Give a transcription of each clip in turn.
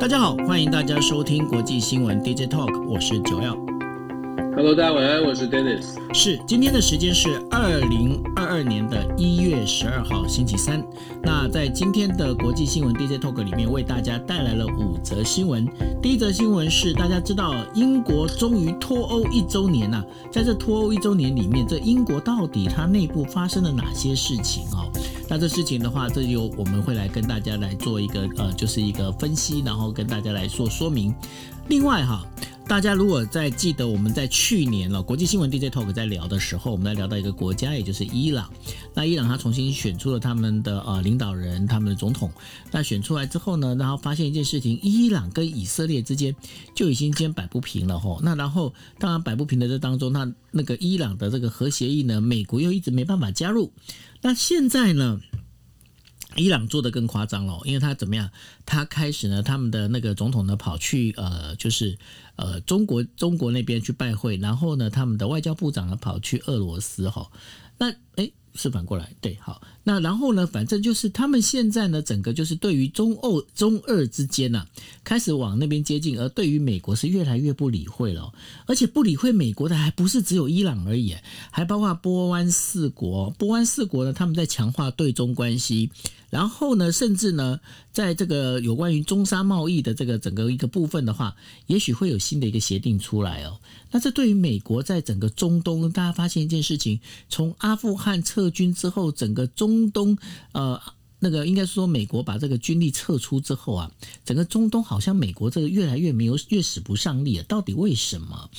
大家好，欢迎大家收听国际新闻 DJ Talk，我是九耀。Hello，大家晚安，我是 Dennis。是，今天的时间是二零二二年的一月十二号星期三。那在今天的国际新闻 DJ Talk 里面，为大家带来了五则新闻。第一则新闻是，大家知道英国终于脱欧一周年了啊。在这脱欧一周年里面，这英国到底它内部发生了哪些事情哦？那这事情的话，这就我们会来跟大家来做一个呃，就是一个分析，然后跟大家来做说明。另外哈。大家如果在记得我们在去年了国际新闻 DJ Talk 在聊的时候，我们在聊到一个国家，也就是伊朗。那伊朗他重新选出了他们的呃领导人，他们的总统。那选出来之后呢，然后发现一件事情，伊朗跟以色列之间就已经先摆不平了吼。那然后当然摆不平的这当中，那那个伊朗的这个核协议呢，美国又一直没办法加入。那现在呢？伊朗做的更夸张了，因为他怎么样？他开始呢，他们的那个总统呢，跑去呃，就是呃，中国中国那边去拜会，然后呢，他们的外交部长呢，跑去俄罗斯哈。那诶。是反过来，对，好，那然后呢，反正就是他们现在呢，整个就是对于中欧、中俄之间呢、开始往那边接近，而对于美国是越来越不理会了，而且不理会美国的还不是只有伊朗而已，还包括波湾四国。波湾四国呢，他们在强化对中关系，然后呢，甚至呢，在这个有关于中沙贸易的这个整个一个部分的话，也许会有新的一个协定出来哦。那这对于美国在整个中东，大家发现一件事情，从阿富汗撤军之后，整个中中东，呃，那个应该是说美国把这个军力撤出之后啊，整个中东好像美国这个越来越没有，越使不上力啊，到底为什么？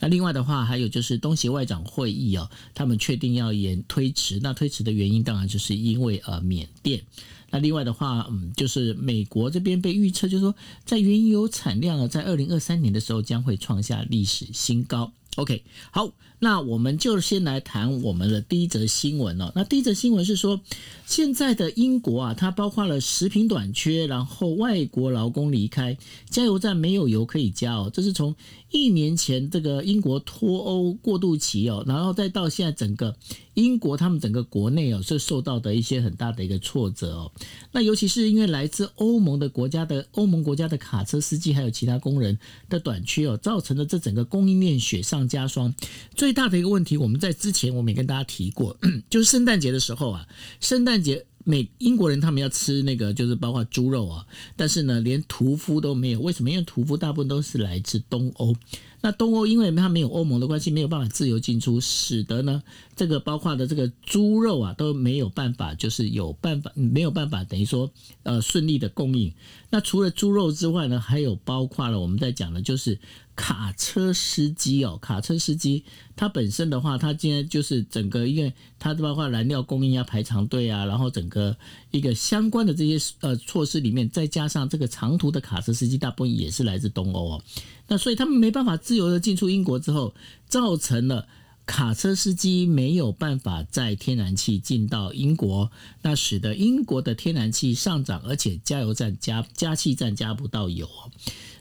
那另外的话，还有就是东协外长会议啊，他们确定要延推迟，那推迟的原因当然就是因为呃缅甸。那另外的话，嗯，就是美国这边被预测，就是说在原油产量啊，在二零二三年的时候将会创下历史新高。OK，好，那我们就先来谈我们的第一则新闻哦。那第一则新闻是说，现在的英国啊，它包括了食品短缺，然后外国劳工离开，加油站没有油可以加哦。这是从一年前这个英国脱欧过渡期哦，然后再到现在整个英国他们整个国内哦，是受到的一些很大的一个挫折哦。那尤其是因为来自欧盟的国家的欧盟国家的卡车司机还有其他工人的短缺哦，造成了这整个供应链雪上加霜。最大的一个问题，我们在之前我们也跟大家提过，就是圣诞节的时候啊，圣诞节。美英国人他们要吃那个，就是包括猪肉啊，但是呢，连屠夫都没有。为什么？因为屠夫大部分都是来自东欧。那东欧因为它没有欧盟的关系，没有办法自由进出，使得呢，这个包括的这个猪肉啊都没有办法，就是有办法没有办法，等于说呃顺利的供应。那除了猪肉之外呢，还有包括了我们在讲的就是卡车司机哦，卡车司机他本身的话，他今天就是整个因为它包括燃料供应要排长队啊，然后整个一个相关的这些呃措施里面，再加上这个长途的卡车司机大部分也是来自东欧哦。那所以他们没办法自由的进出英国之后，造成了卡车司机没有办法载天然气进到英国，那使得英国的天然气上涨，而且加油站加加气站加不到油，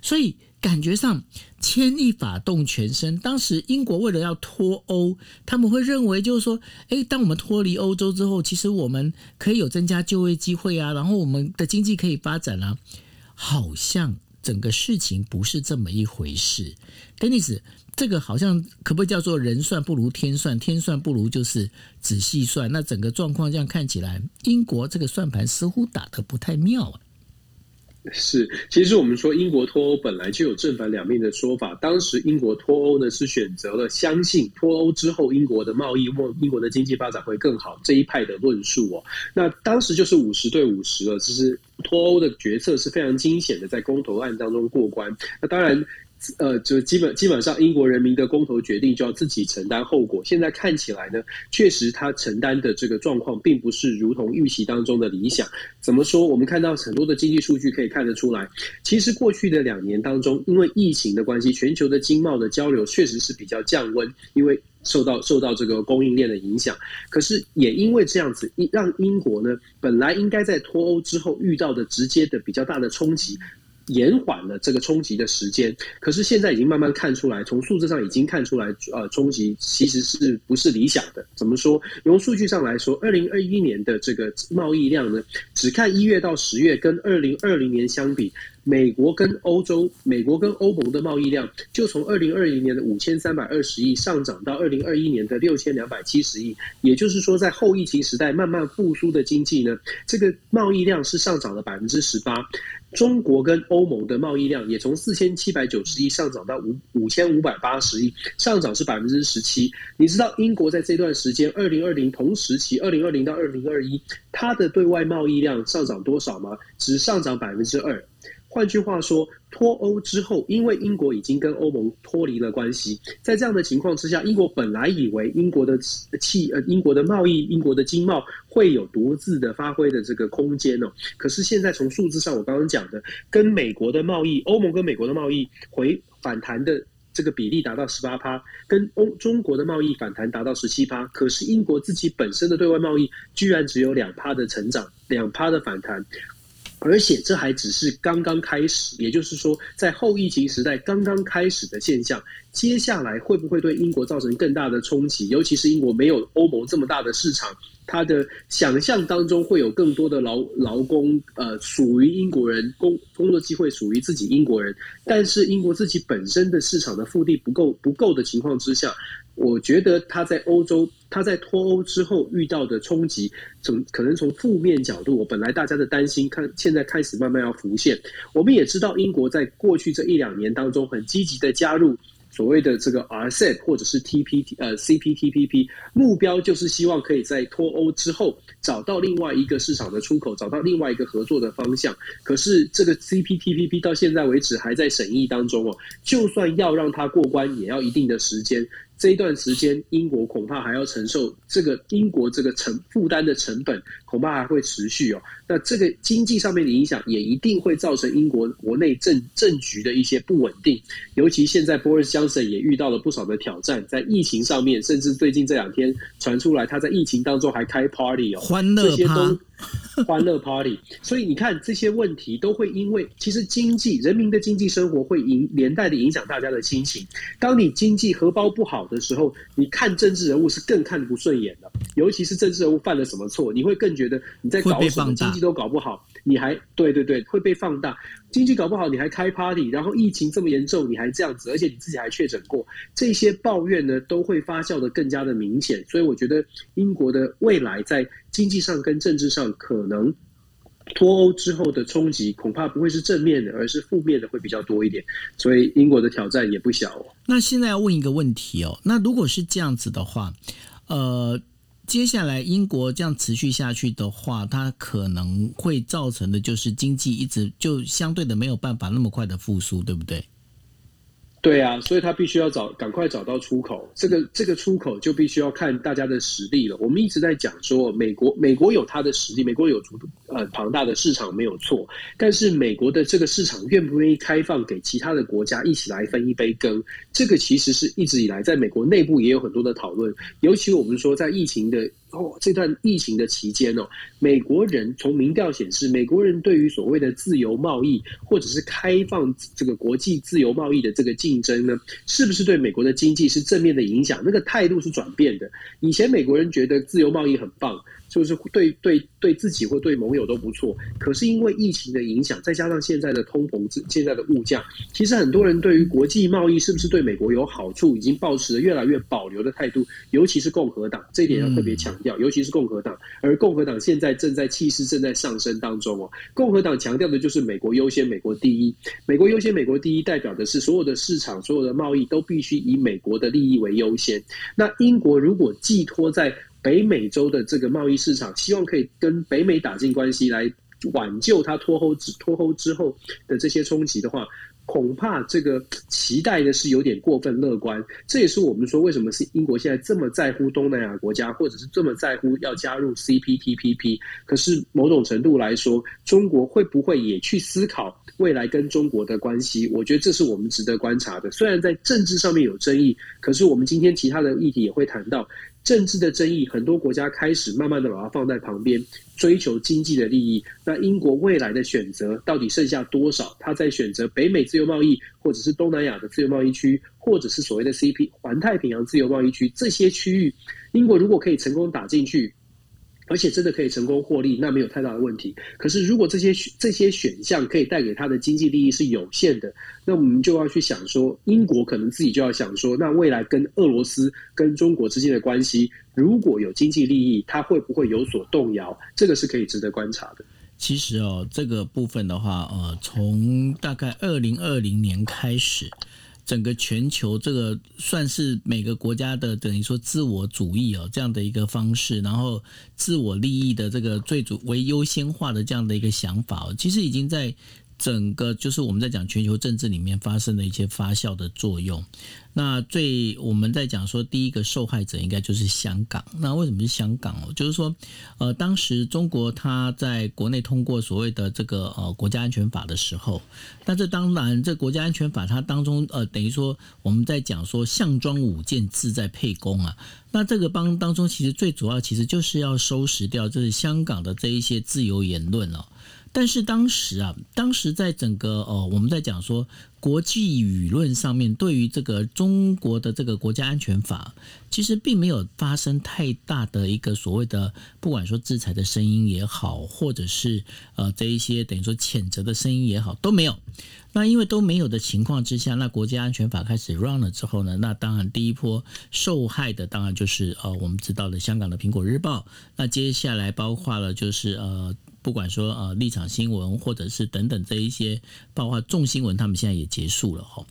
所以感觉上牵一发动全身。当时英国为了要脱欧，他们会认为就是说，诶，当我们脱离欧洲之后，其实我们可以有增加就业机会啊，然后我们的经济可以发展啊，好像。整个事情不是这么一回事，Dennis，这个好像可不可以叫做人算不如天算，天算不如就是仔细算。那整个状况这样看起来，英国这个算盘似乎打得不太妙啊。是，其实我们说英国脱欧本来就有正反两面的说法。当时英国脱欧呢是选择了相信脱欧之后英国的贸易或英国的经济发展会更好这一派的论述哦。那当时就是五十对五十了，其实脱欧的决策是非常惊险的，在公投案当中过关。那当然。呃，就基本基本上，英国人民的公投决定就要自己承担后果。现在看起来呢，确实他承担的这个状况，并不是如同预期当中的理想。怎么说？我们看到很多的经济数据可以看得出来，其实过去的两年当中，因为疫情的关系，全球的经贸的交流确实是比较降温，因为受到受到这个供应链的影响。可是也因为这样子，让英国呢，本来应该在脱欧之后遇到的直接的比较大的冲击。延缓了这个冲击的时间，可是现在已经慢慢看出来，从数字上已经看出来，呃，冲击其实是不是理想的？怎么说？从数据上来说，二零二一年的这个贸易量呢，只看一月到十月跟二零二零年相比，美国跟欧洲、美国跟欧盟的贸易量就从二零二零年的五千三百二十亿上涨到二零二一年的六千两百七十亿。也就是说，在后疫情时代慢慢复苏的经济呢，这个贸易量是上涨了百分之十八。中国跟欧盟的贸易量也从四千七百九十亿上涨到五五千五百八十亿，上涨是百分之十七。你知道英国在这段时间，二零二零同时期，二零二零到二零二一，它的对外贸易量上涨多少吗？只上涨百分之二。换句话说，脱欧之后，因为英国已经跟欧盟脱离了关系，在这样的情况之下，英国本来以为英国的气呃英国的贸易、英国的经贸会有独自的发挥的这个空间哦。可是现在从数字上，我刚刚讲的，跟美国的贸易、欧盟跟美国的贸易回反弹的这个比例达到十八趴，跟欧中国的贸易反弹达到十七趴。可是英国自己本身的对外贸易居然只有两趴的成长，两趴的反弹。而且这还只是刚刚开始，也就是说，在后疫情时代刚刚开始的现象，接下来会不会对英国造成更大的冲击？尤其是英国没有欧盟这么大的市场，他的想象当中会有更多的劳劳工，呃，属于英国人工工作机会属于自己英国人，但是英国自己本身的市场的腹地不够不够的情况之下。我觉得他在欧洲，他在脱欧之后遇到的冲击，从可能从负面角度，我本来大家的担心，看现在开始慢慢要浮现。我们也知道，英国在过去这一两年当中，很积极的加入。所谓的这个 RCEP 或者是 TPT 呃 CPTPP，目标就是希望可以在脱欧之后找到另外一个市场的出口，找到另外一个合作的方向。可是这个 CPTPP 到现在为止还在审议当中哦，就算要让它过关，也要一定的时间。这一段时间，英国恐怕还要承受这个英国这个成负担的成本，恐怕还会持续哦。那这个经济上面的影响，也一定会造成英国国内政政局的一些不稳定。尤其现在，Boris Johnson 也遇到了不少的挑战，在疫情上面，甚至最近这两天传出来，他在疫情当中还开 party 哦，欢乐趴，这些都。欢乐 Party，所以你看这些问题都会因为其实经济人民的经济生活会影连带的影响大家的心情。当你经济荷包不好的时候，你看政治人物是更看不顺眼的，尤其是政治人物犯了什么错，你会更觉得你在搞什么经济都搞不好，你还对对对会被放大。经济搞不好，你还开 party，然后疫情这么严重，你还这样子，而且你自己还确诊过，这些抱怨呢都会发酵的更加的明显。所以我觉得英国的未来在经济上跟政治上，可能脱欧之后的冲击恐怕不会是正面的，而是负面的会比较多一点。所以英国的挑战也不小哦。那现在要问一个问题哦，那如果是这样子的话，呃。接下来，英国这样持续下去的话，它可能会造成的就是经济一直就相对的没有办法那么快的复苏，对不对？对啊，所以他必须要找赶快找到出口，这个这个出口就必须要看大家的实力了。我们一直在讲说，美国美国有它的实力，美国有足呃庞大的市场没有错，但是美国的这个市场愿不愿意开放给其他的国家一起来分一杯羹，这个其实是一直以来在美国内部也有很多的讨论，尤其我们说在疫情的。哦，这段疫情的期间哦，美国人从民调显示，美国人对于所谓的自由贸易或者是开放这个国际自由贸易的这个竞争呢，是不是对美国的经济是正面的影响？那个态度是转变的。以前美国人觉得自由贸易很棒。就是对对对自己或对盟友都不错，可是因为疫情的影响，再加上现在的通膨、现在的物价，其实很多人对于国际贸易是不是对美国有好处，已经抱持了越来越保留的态度。尤其是共和党，这一点要特别强调。尤其是共和党，而共和党现在正在气势正在上升当中哦。共和党强调的就是美国优先、美国第一。美国优先、美国第一，代表的是所有的市场、所有的贸易都必须以美国的利益为优先。那英国如果寄托在北美洲的这个贸易市场，希望可以跟北美打进关系，来挽救它脱欧之脱欧之后的这些冲击的话，恐怕这个期待的是有点过分乐观。这也是我们说为什么是英国现在这么在乎东南亚国家，或者是这么在乎要加入 CPTPP。可是某种程度来说，中国会不会也去思考未来跟中国的关系？我觉得这是我们值得观察的。虽然在政治上面有争议，可是我们今天其他的议题也会谈到。政治的争议，很多国家开始慢慢的把它放在旁边，追求经济的利益。那英国未来的选择到底剩下多少？他在选择北美自由贸易，或者是东南亚的自由贸易区，或者是所谓的 CP 环太平洋自由贸易区这些区域，英国如果可以成功打进去，而且真的可以成功获利，那没有太大的问题。可是如果这些这些选项可以带给他的经济利益是有限的，那我们就要去想说，英国可能自己就要想说，那未来跟俄罗斯、跟中国之间的关系，如果有经济利益，它会不会有所动摇？这个是可以值得观察的。其实哦，这个部分的话，呃，从大概二零二零年开始。整个全球这个算是每个国家的等于说自我主义哦，这样的一个方式，然后自我利益的这个最主为优先化的这样的一个想法，其实已经在。整个就是我们在讲全球政治里面发生的一些发酵的作用。那最我们在讲说第一个受害者应该就是香港。那为什么是香港哦？就是说，呃，当时中国它在国内通过所谓的这个呃国家安全法的时候，那这当然这国家安全法它当中呃等于说我们在讲说项庄舞剑志在沛公啊。那这个帮当中其实最主要其实就是要收拾掉就是香港的这一些自由言论哦。但是当时啊，当时在整个呃，我们在讲说国际舆论上面，对于这个中国的这个国家安全法，其实并没有发生太大的一个所谓的，不管说制裁的声音也好，或者是呃这一些等于说谴责的声音也好，都没有。那因为都没有的情况之下，那国家安全法开始 run 了之后呢，那当然第一波受害的当然就是呃我们知道的香港的苹果日报，那接下来包括了就是呃。不管说呃立场新闻或者是等等这一些，包括重新闻，他们现在也结束了哈。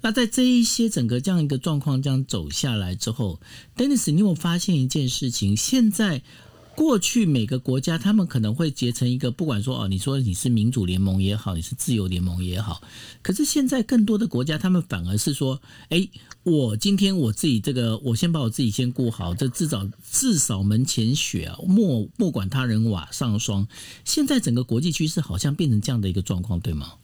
那在这一些整个这样一个状况这样走下来之后，Dennis，你有没有发现一件事情？现在。过去每个国家，他们可能会结成一个，不管说哦，你说你是民主联盟也好，你是自由联盟也好，可是现在更多的国家，他们反而是说，哎，我今天我自己这个，我先把我自己先顾好，这至少至少门前雪啊，莫莫管他人瓦上霜。现在整个国际趋势好像变成这样的一个状况，对吗？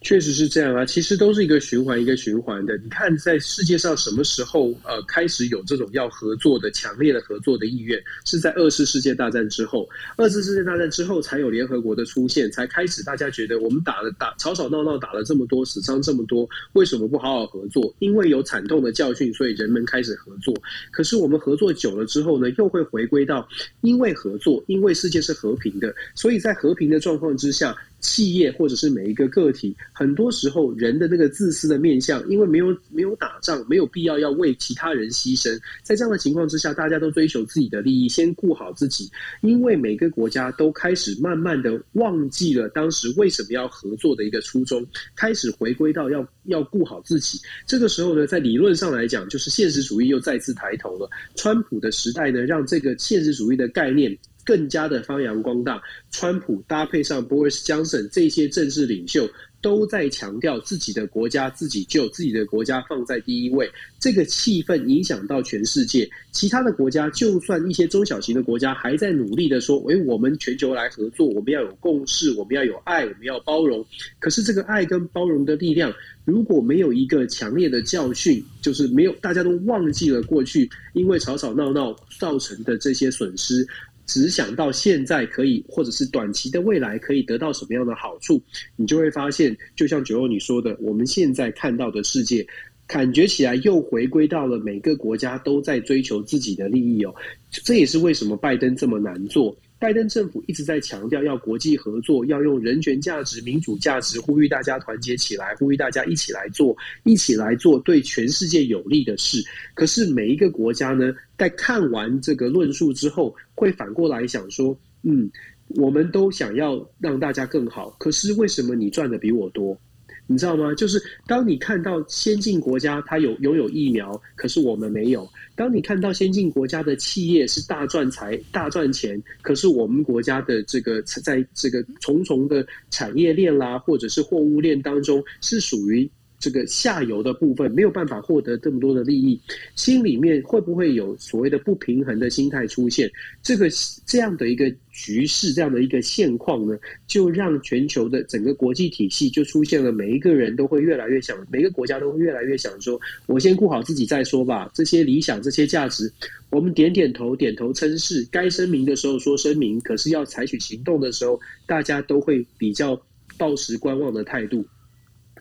确实是这样啊，其实都是一个循环一个循环的。你看，在世界上什么时候呃开始有这种要合作的强烈的合作的意愿？是在二次世界大战之后。二次世界大战之后才有联合国的出现，才开始大家觉得我们打了打吵吵闹闹打了这么多死伤这么多，为什么不好好合作？因为有惨痛的教训，所以人们开始合作。可是我们合作久了之后呢，又会回归到因为合作，因为世界是和平的，所以在和平的状况之下。企业或者是每一个个体，很多时候人的那个自私的面相，因为没有没有打仗，没有必要要为其他人牺牲。在这样的情况之下，大家都追求自己的利益，先顾好自己。因为每个国家都开始慢慢的忘记了当时为什么要合作的一个初衷，开始回归到要要顾好自己。这个时候呢，在理论上来讲，就是现实主义又再次抬头了。川普的时代呢，让这个现实主义的概念。更加的发扬光大，川普搭配上 Boris Johnson 这些政治领袖，都在强调自己的国家自己救，自己的国家放在第一位。这个气氛影响到全世界，其他的国家，就算一些中小型的国家还在努力的说：“诶，我们全球来合作，我们要有共识，我们要有爱，我们要包容。”可是这个爱跟包容的力量，如果没有一个强烈的教训，就是没有大家都忘记了过去因为吵吵闹闹造成的这些损失。只想到现在可以，或者是短期的未来可以得到什么样的好处，你就会发现，就像九欧你说的，我们现在看到的世界，感觉起来又回归到了每个国家都在追求自己的利益哦。这也是为什么拜登这么难做。拜登政府一直在强调要国际合作，要用人权价值、民主价值，呼吁大家团结起来，呼吁大家一起来做，一起来做对全世界有利的事。可是每一个国家呢，在看完这个论述之后，会反过来想说：嗯，我们都想要让大家更好，可是为什么你赚的比我多？你知道吗？就是当你看到先进国家它有拥有疫苗，可是我们没有；当你看到先进国家的企业是大赚财、大赚钱，可是我们国家的这个在这个重重的产业链啦，或者是货物链当中，是属于。这个下游的部分没有办法获得这么多的利益，心里面会不会有所谓的不平衡的心态出现？这个这样的一个局势，这样的一个现况呢，就让全球的整个国际体系就出现了，每一个人都会越来越想，每个国家都会越来越想说，我先顾好自己再说吧。这些理想、这些价值，我们点点头、点头称是，该声明的时候说声明，可是要采取行动的时候，大家都会比较抱持观望的态度。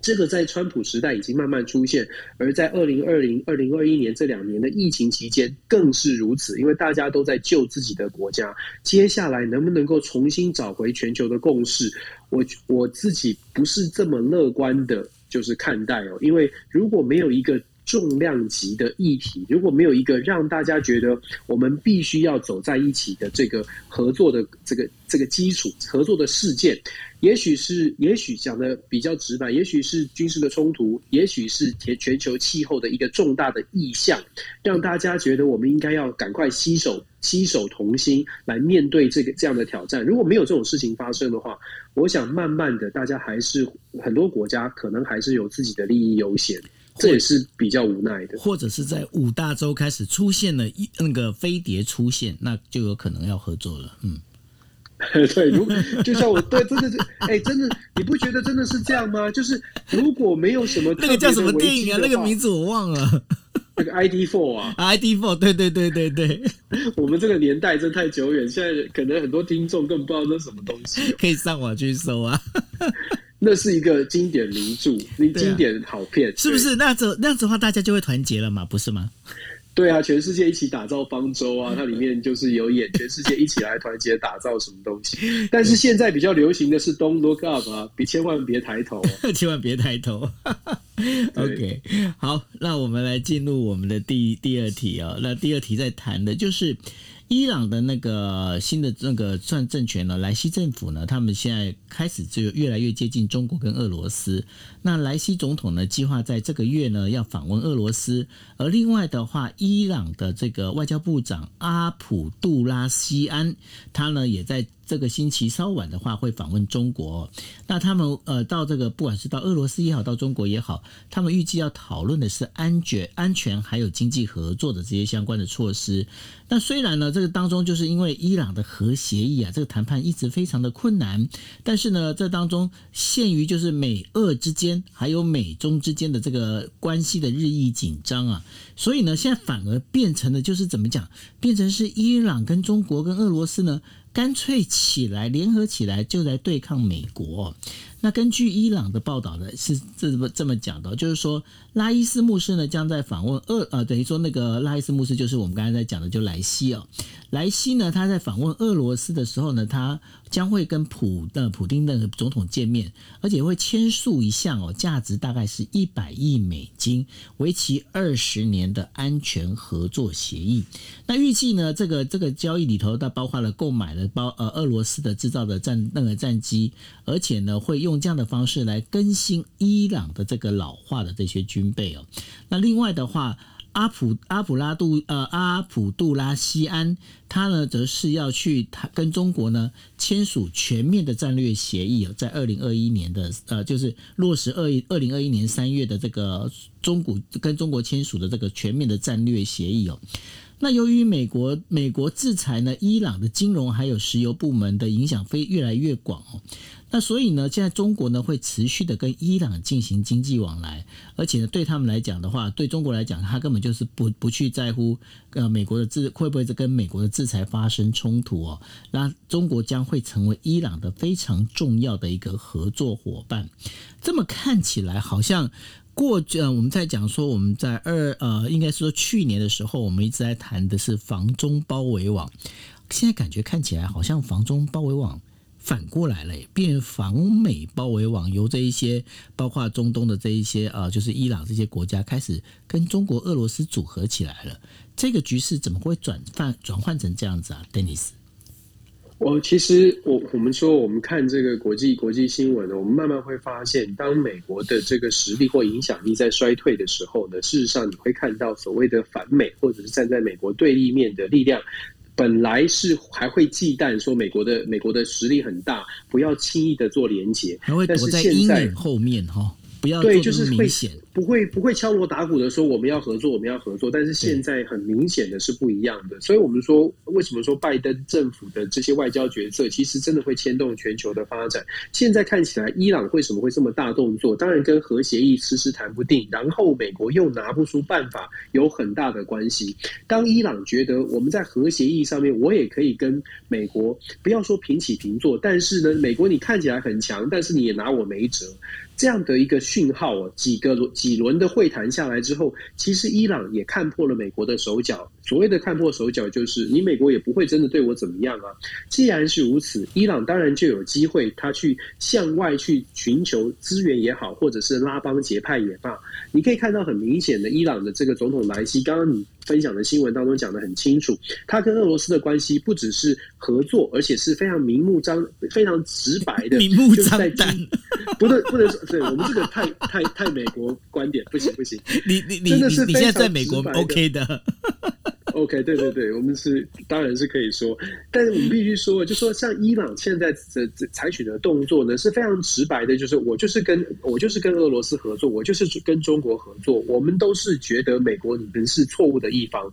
这个在川普时代已经慢慢出现，而在二零二零、二零二一年这两年的疫情期间更是如此，因为大家都在救自己的国家。接下来能不能够重新找回全球的共识？我我自己不是这么乐观的，就是看待哦，因为如果没有一个。重量级的议题，如果没有一个让大家觉得我们必须要走在一起的这个合作的这个这个基础，合作的事件，也许是，也许讲的比较直白，也许是军事的冲突，也许是全全球气候的一个重大的意向，让大家觉得我们应该要赶快携手携手同心来面对这个这样的挑战。如果没有这种事情发生的话，我想慢慢的，大家还是很多国家可能还是有自己的利益优先。这也是比较无奈的，或者是在五大洲开始出现了一那个飞碟出现，那就有可能要合作了。嗯，对，如就像我对，真的是，哎，真的，你不觉得真的是这样吗？就是如果没有什么那个叫什么电影啊，那个名字我忘了，那个 ID Four 啊，ID Four，对对对对对，我们这个年代真太久远，现在可能很多听众更不知道那什么东西，可以上网去搜啊。那是一个经典名著，经典好片，是不是？那这那样子的话，大家就会团结了嘛，不是吗？对啊，全世界一起打造方舟啊，它里面就是有演全世界一起来团结打造什么东西。但是现在比较流行的是 “Don't look up” 啊，别 千万别抬头，千万别抬头。OK，好，那我们来进入我们的第第二题啊、哦。那第二题在谈的就是。伊朗的那个新的那个算政权呢，莱西政府呢，他们现在开始就越来越接近中国跟俄罗斯。那莱西总统呢，计划在这个月呢要访问俄罗斯，而另外的话，伊朗的这个外交部长阿卜杜拉西安，他呢也在。这个星期稍晚的话会访问中国，那他们呃到这个不管是到俄罗斯也好，到中国也好，他们预计要讨论的是安全、安全还有经济合作的这些相关的措施。那虽然呢，这个当中就是因为伊朗的核协议啊，这个谈判一直非常的困难，但是呢，这当中限于就是美俄之间还有美中之间的这个关系的日益紧张啊，所以呢，现在反而变成了就是怎么讲，变成是伊朗跟中国跟俄罗斯呢。干脆起来，联合起来就来对抗美国。那根据伊朗的报道呢，是这么这么讲的，就是说拉伊斯牧师呢将在访问俄呃，等于说那个拉伊斯牧师就是我们刚才在讲的，就莱西哦。莱西呢，他在访问俄罗斯的时候呢，他将会跟普的普丁的总统见面，而且会签署一项哦，价值大概是一百亿美金、为期二十年的安全合作协议。那预计呢，这个这个交易里头，它包括了购买了包呃俄罗斯的制造的战那个战机，而且呢会用这样的方式来更新伊朗的这个老化的这些军备哦。那另外的话。阿普阿普拉杜呃阿普杜拉西安，他呢则是要去他跟中国呢签署全面的战略协议哦，在二零二一年的呃就是落实二一二零二一年三月的这个中国跟中国签署的这个全面的战略协议哦。那由于美国美国制裁呢，伊朗的金融还有石油部门的影响非越来越广哦。那所以呢，现在中国呢会持续的跟伊朗进行经济往来，而且呢对他们来讲的话，对中国来讲，他根本就是不不去在乎呃美国的制会不会跟美国的制裁发生冲突哦。那中国将会成为伊朗的非常重要的一个合作伙伴。这么看起来好像。过去呃，我们在讲说，我们在二呃，应该是说去年的时候，我们一直在谈的是防中包围网。现在感觉看起来好像防中包围网反过来了，变防美包围网，由这一些包括中东的这一些呃，就是伊朗这些国家开始跟中国、俄罗斯组合起来了。这个局势怎么会转换转换成这样子啊，Dennis？我其实我我们说我们看这个国际国际新闻呢，我们慢慢会发现，当美国的这个实力或影响力在衰退的时候呢，事实上你会看到所谓的反美或者是站在美国对立面的力量，本来是还会忌惮说美国的美国的实力很大，不要轻易的做连结，还会躲在阴影后面哈，不要对，就是明显。不会不会敲锣打鼓的说我们要合作，我们要合作。但是现在很明显的是不一样的，所以我们说为什么说拜登政府的这些外交决策，其实真的会牵动全球的发展。现在看起来，伊朗为什么会这么大动作？当然跟核协议迟迟谈不定，然后美国又拿不出办法，有很大的关系。当伊朗觉得我们在核协议上面，我也可以跟美国不要说平起平坐，但是呢，美国你看起来很强，但是你也拿我没辙。这样的一个讯号啊，几个几轮的会谈下来之后，其实伊朗也看破了美国的手脚。所谓的看破手脚，就是你美国也不会真的对我怎么样啊。既然是如此，伊朗当然就有机会，他去向外去寻求资源也好，或者是拉帮结派也罢。你可以看到很明显的，伊朗的这个总统莱希，刚刚你分享的新闻当中讲得很清楚，他跟俄罗斯的关系不只是合作，而且是非常明目张、非常直白的，明目张胆。不能不能说，对我们这个太太太美国观点，不行不行。你你你真的是你现在在美国 OK 的。OK，对对对，我们是当然是可以说，但是我们必须说，就说像伊朗现在这这采取的动作呢，是非常直白的，就是我就是跟我就是跟俄罗斯合作，我就是跟中国合作，我们都是觉得美国你们是错误的地方。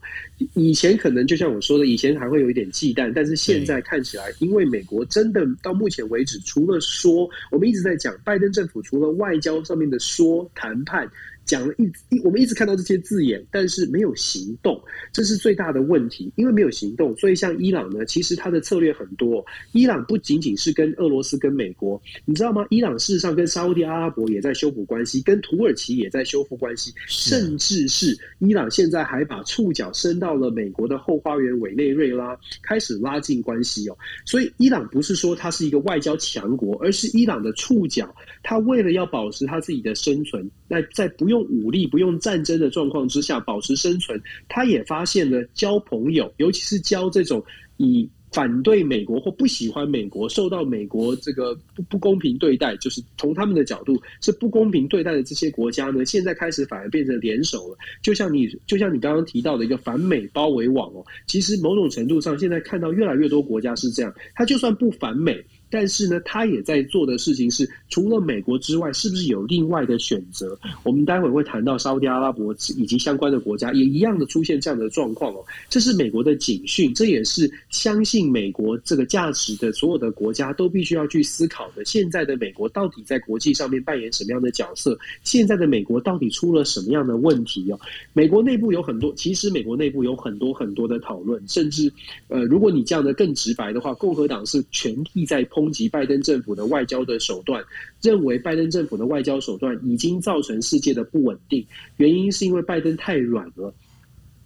以前可能就像我说的，以前还会有一点忌惮，但是现在看起来，因为美国真的到目前为止，除了说，我们一直在讲拜登政府除了外交上面的说谈判。讲了一一，我们一直看到这些字眼，但是没有行动，这是最大的问题。因为没有行动，所以像伊朗呢，其实它的策略很多。伊朗不仅仅是跟俄罗斯、跟美国，你知道吗？伊朗事实上跟沙乌地阿拉伯也在修补关系，跟土耳其也在修复关系，甚至是伊朗现在还把触角伸到了美国的后花园委内瑞拉，开始拉近关系哦。所以伊朗不是说它是一个外交强国，而是伊朗的触角，它为了要保持它自己的生存，那在不用武力、不用战争的状况之下保持生存，他也发现了交朋友，尤其是交这种以反对美国或不喜欢美国、受到美国这个不不公平对待，就是从他们的角度是不公平对待的这些国家呢，现在开始反而变成联手了。就像你，就像你刚刚提到的一个反美包围网哦，其实某种程度上，现在看到越来越多国家是这样，他就算不反美。但是呢，他也在做的事情是，除了美国之外，是不是有另外的选择？我们待会会谈到沙乌地阿拉伯以及相关的国家，也一样的出现这样的状况哦。这是美国的警讯，这也是相信美国这个价值的所有的国家都必须要去思考的。现在的美国到底在国际上面扮演什么样的角色？现在的美国到底出了什么样的问题哦？美国内部有很多，其实美国内部有很多很多的讨论，甚至呃，如果你讲的更直白的话，共和党是全力在碰。攻击拜登政府的外交的手段，认为拜登政府的外交手段已经造成世界的不稳定。原因是因为拜登太软了。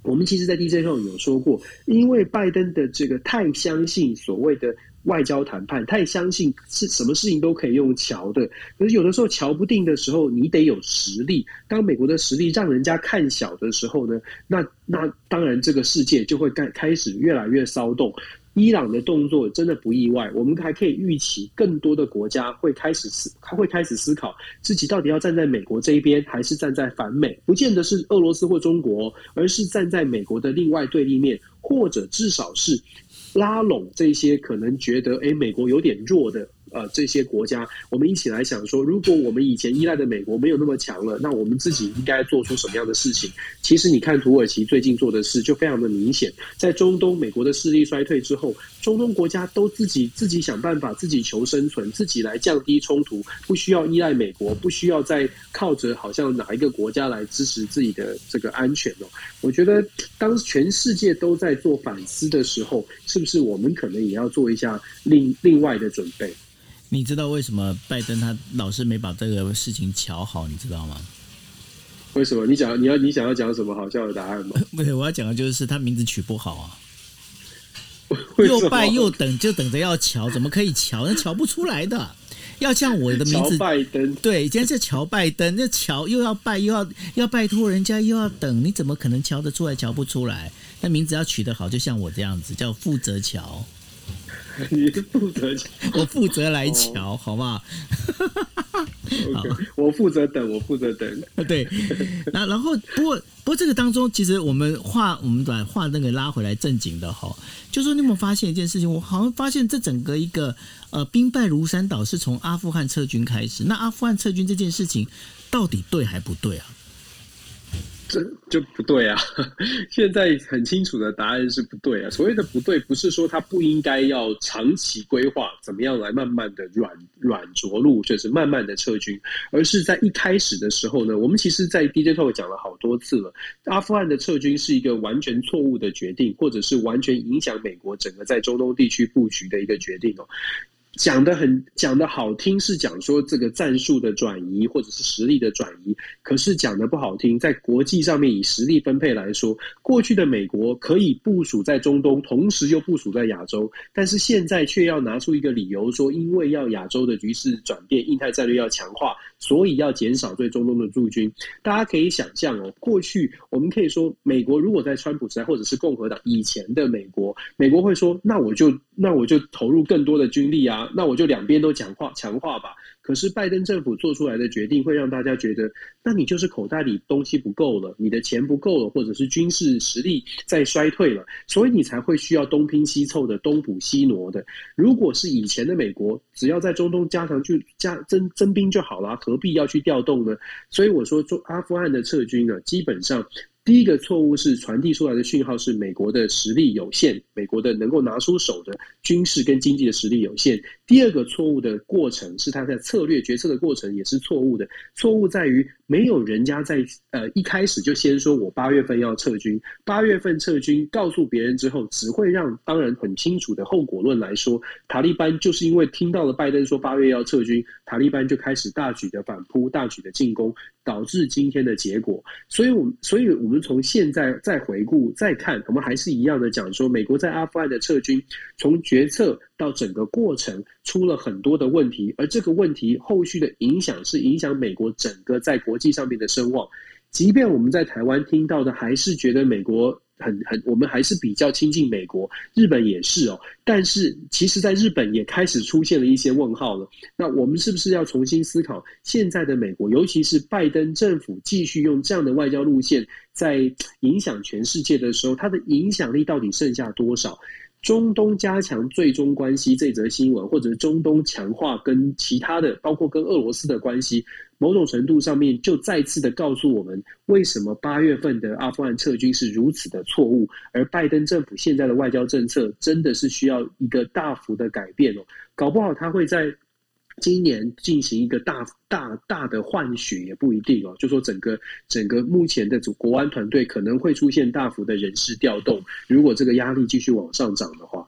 我们其实，在 DJ 上有说过，因为拜登的这个太相信所谓的外交谈判，太相信是什么事情都可以用桥的。可是有的时候乔不定的时候，你得有实力。当美国的实力让人家看小的时候呢，那那当然这个世界就会开开始越来越骚动。伊朗的动作真的不意外，我们还可以预期更多的国家会开始思，他会开始思考自己到底要站在美国这一边，还是站在反美？不见得是俄罗斯或中国，而是站在美国的另外对立面，或者至少是拉拢这些可能觉得诶，美国有点弱的。呃，这些国家，我们一起来想说，如果我们以前依赖的美国没有那么强了，那我们自己应该做出什么样的事情？其实你看土耳其最近做的事就非常的明显，在中东美国的势力衰退之后，中东国家都自己自己想办法，自己求生存，自己来降低冲突，不需要依赖美国，不需要再靠着好像哪一个国家来支持自己的这个安全哦。我觉得当全世界都在做反思的时候，是不是我们可能也要做一下另另外的准备？你知道为什么拜登他老是没把这个事情瞧好？你知道吗？为什么？你讲你要你想要讲什么好笑的答案吗？不 对，我要讲的就是他名字取不好啊。又拜又等，就等着要瞧，怎么可以瞧？那瞧不出来的。要像我的名字，拜登对，今天是乔拜登，那乔又要拜又要要拜托人家又要等，你怎么可能瞧得出来？瞧不出来。那名字要取得好，就像我这样子，叫负责乔。你是负责，我负责来瞧，哦、好不好？Okay, 好，我负责等，我负责等。对，那然后不过不过这个当中，其实我们画我们把画那个拉回来正经的哈，就说你有没有发现一件事情？我好像发现这整个一个呃兵败如山倒是从阿富汗撤军开始。那阿富汗撤军这件事情到底对还不对啊？这就不对啊！现在很清楚的答案是不对啊。所谓的不对，不是说他不应该要长期规划怎么样来慢慢的软软着陆，就是慢慢的撤军，而是在一开始的时候呢，我们其实，在 DJ Talk 讲了好多次了，阿富汗的撤军是一个完全错误的决定，或者是完全影响美国整个在中东地区布局的一个决定哦。讲的很讲的好听，是讲说这个战术的转移或者是实力的转移，可是讲的不好听，在国际上面以实力分配来说，过去的美国可以部署在中东，同时又部署在亚洲，但是现在却要拿出一个理由说，因为要亚洲的局势转变，印太战略要强化，所以要减少对中东的驻军。大家可以想象哦，过去我们可以说，美国如果在川普时代或者是共和党以前的美国，美国会说，那我就那我就投入更多的军力啊。那我就两边都强化强化吧。可是拜登政府做出来的决定会让大家觉得，那你就是口袋里东西不够了，你的钱不够了，或者是军事实力在衰退了，所以你才会需要东拼西凑的东补西挪的。如果是以前的美国，只要在中东加强去加增增兵就好了，何必要去调动呢？所以我说，做阿富汗的撤军呢，基本上。第一个错误是传递出来的讯号是美国的实力有限，美国的能够拿出手的军事跟经济的实力有限。第二个错误的过程是他在策略决策的过程也是错误的，错误在于没有人家在呃一开始就先说我八月份要撤军，八月份撤军告诉别人之后，只会让当然很清楚的后果论来说，塔利班就是因为听到了拜登说八月要撤军，塔利班就开始大举的反扑，大举的进攻，导致今天的结果。所以，我所以我们从现在再回顾再看，我们还是一样的讲说，美国在阿富汗的撤军，从决策到整个过程出了很多的问题，而这个问题后续的影响是影响美国整个在国际上面的声望。即便我们在台湾听到的，还是觉得美国。很很，我们还是比较亲近美国，日本也是哦。但是，其实，在日本也开始出现了一些问号了。那我们是不是要重新思考现在的美国，尤其是拜登政府继续用这样的外交路线，在影响全世界的时候，它的影响力到底剩下多少？中东加强最终关系这则新闻，或者中东强化跟其他的，包括跟俄罗斯的关系。某种程度上面，就再次的告诉我们，为什么八月份的阿富汗撤军是如此的错误，而拜登政府现在的外交政策真的是需要一个大幅的改变哦。搞不好他会在今年进行一个大大大的换血，也不一定哦。就说整个整个目前的国安团队可能会出现大幅的人事调动，如果这个压力继续往上涨的话。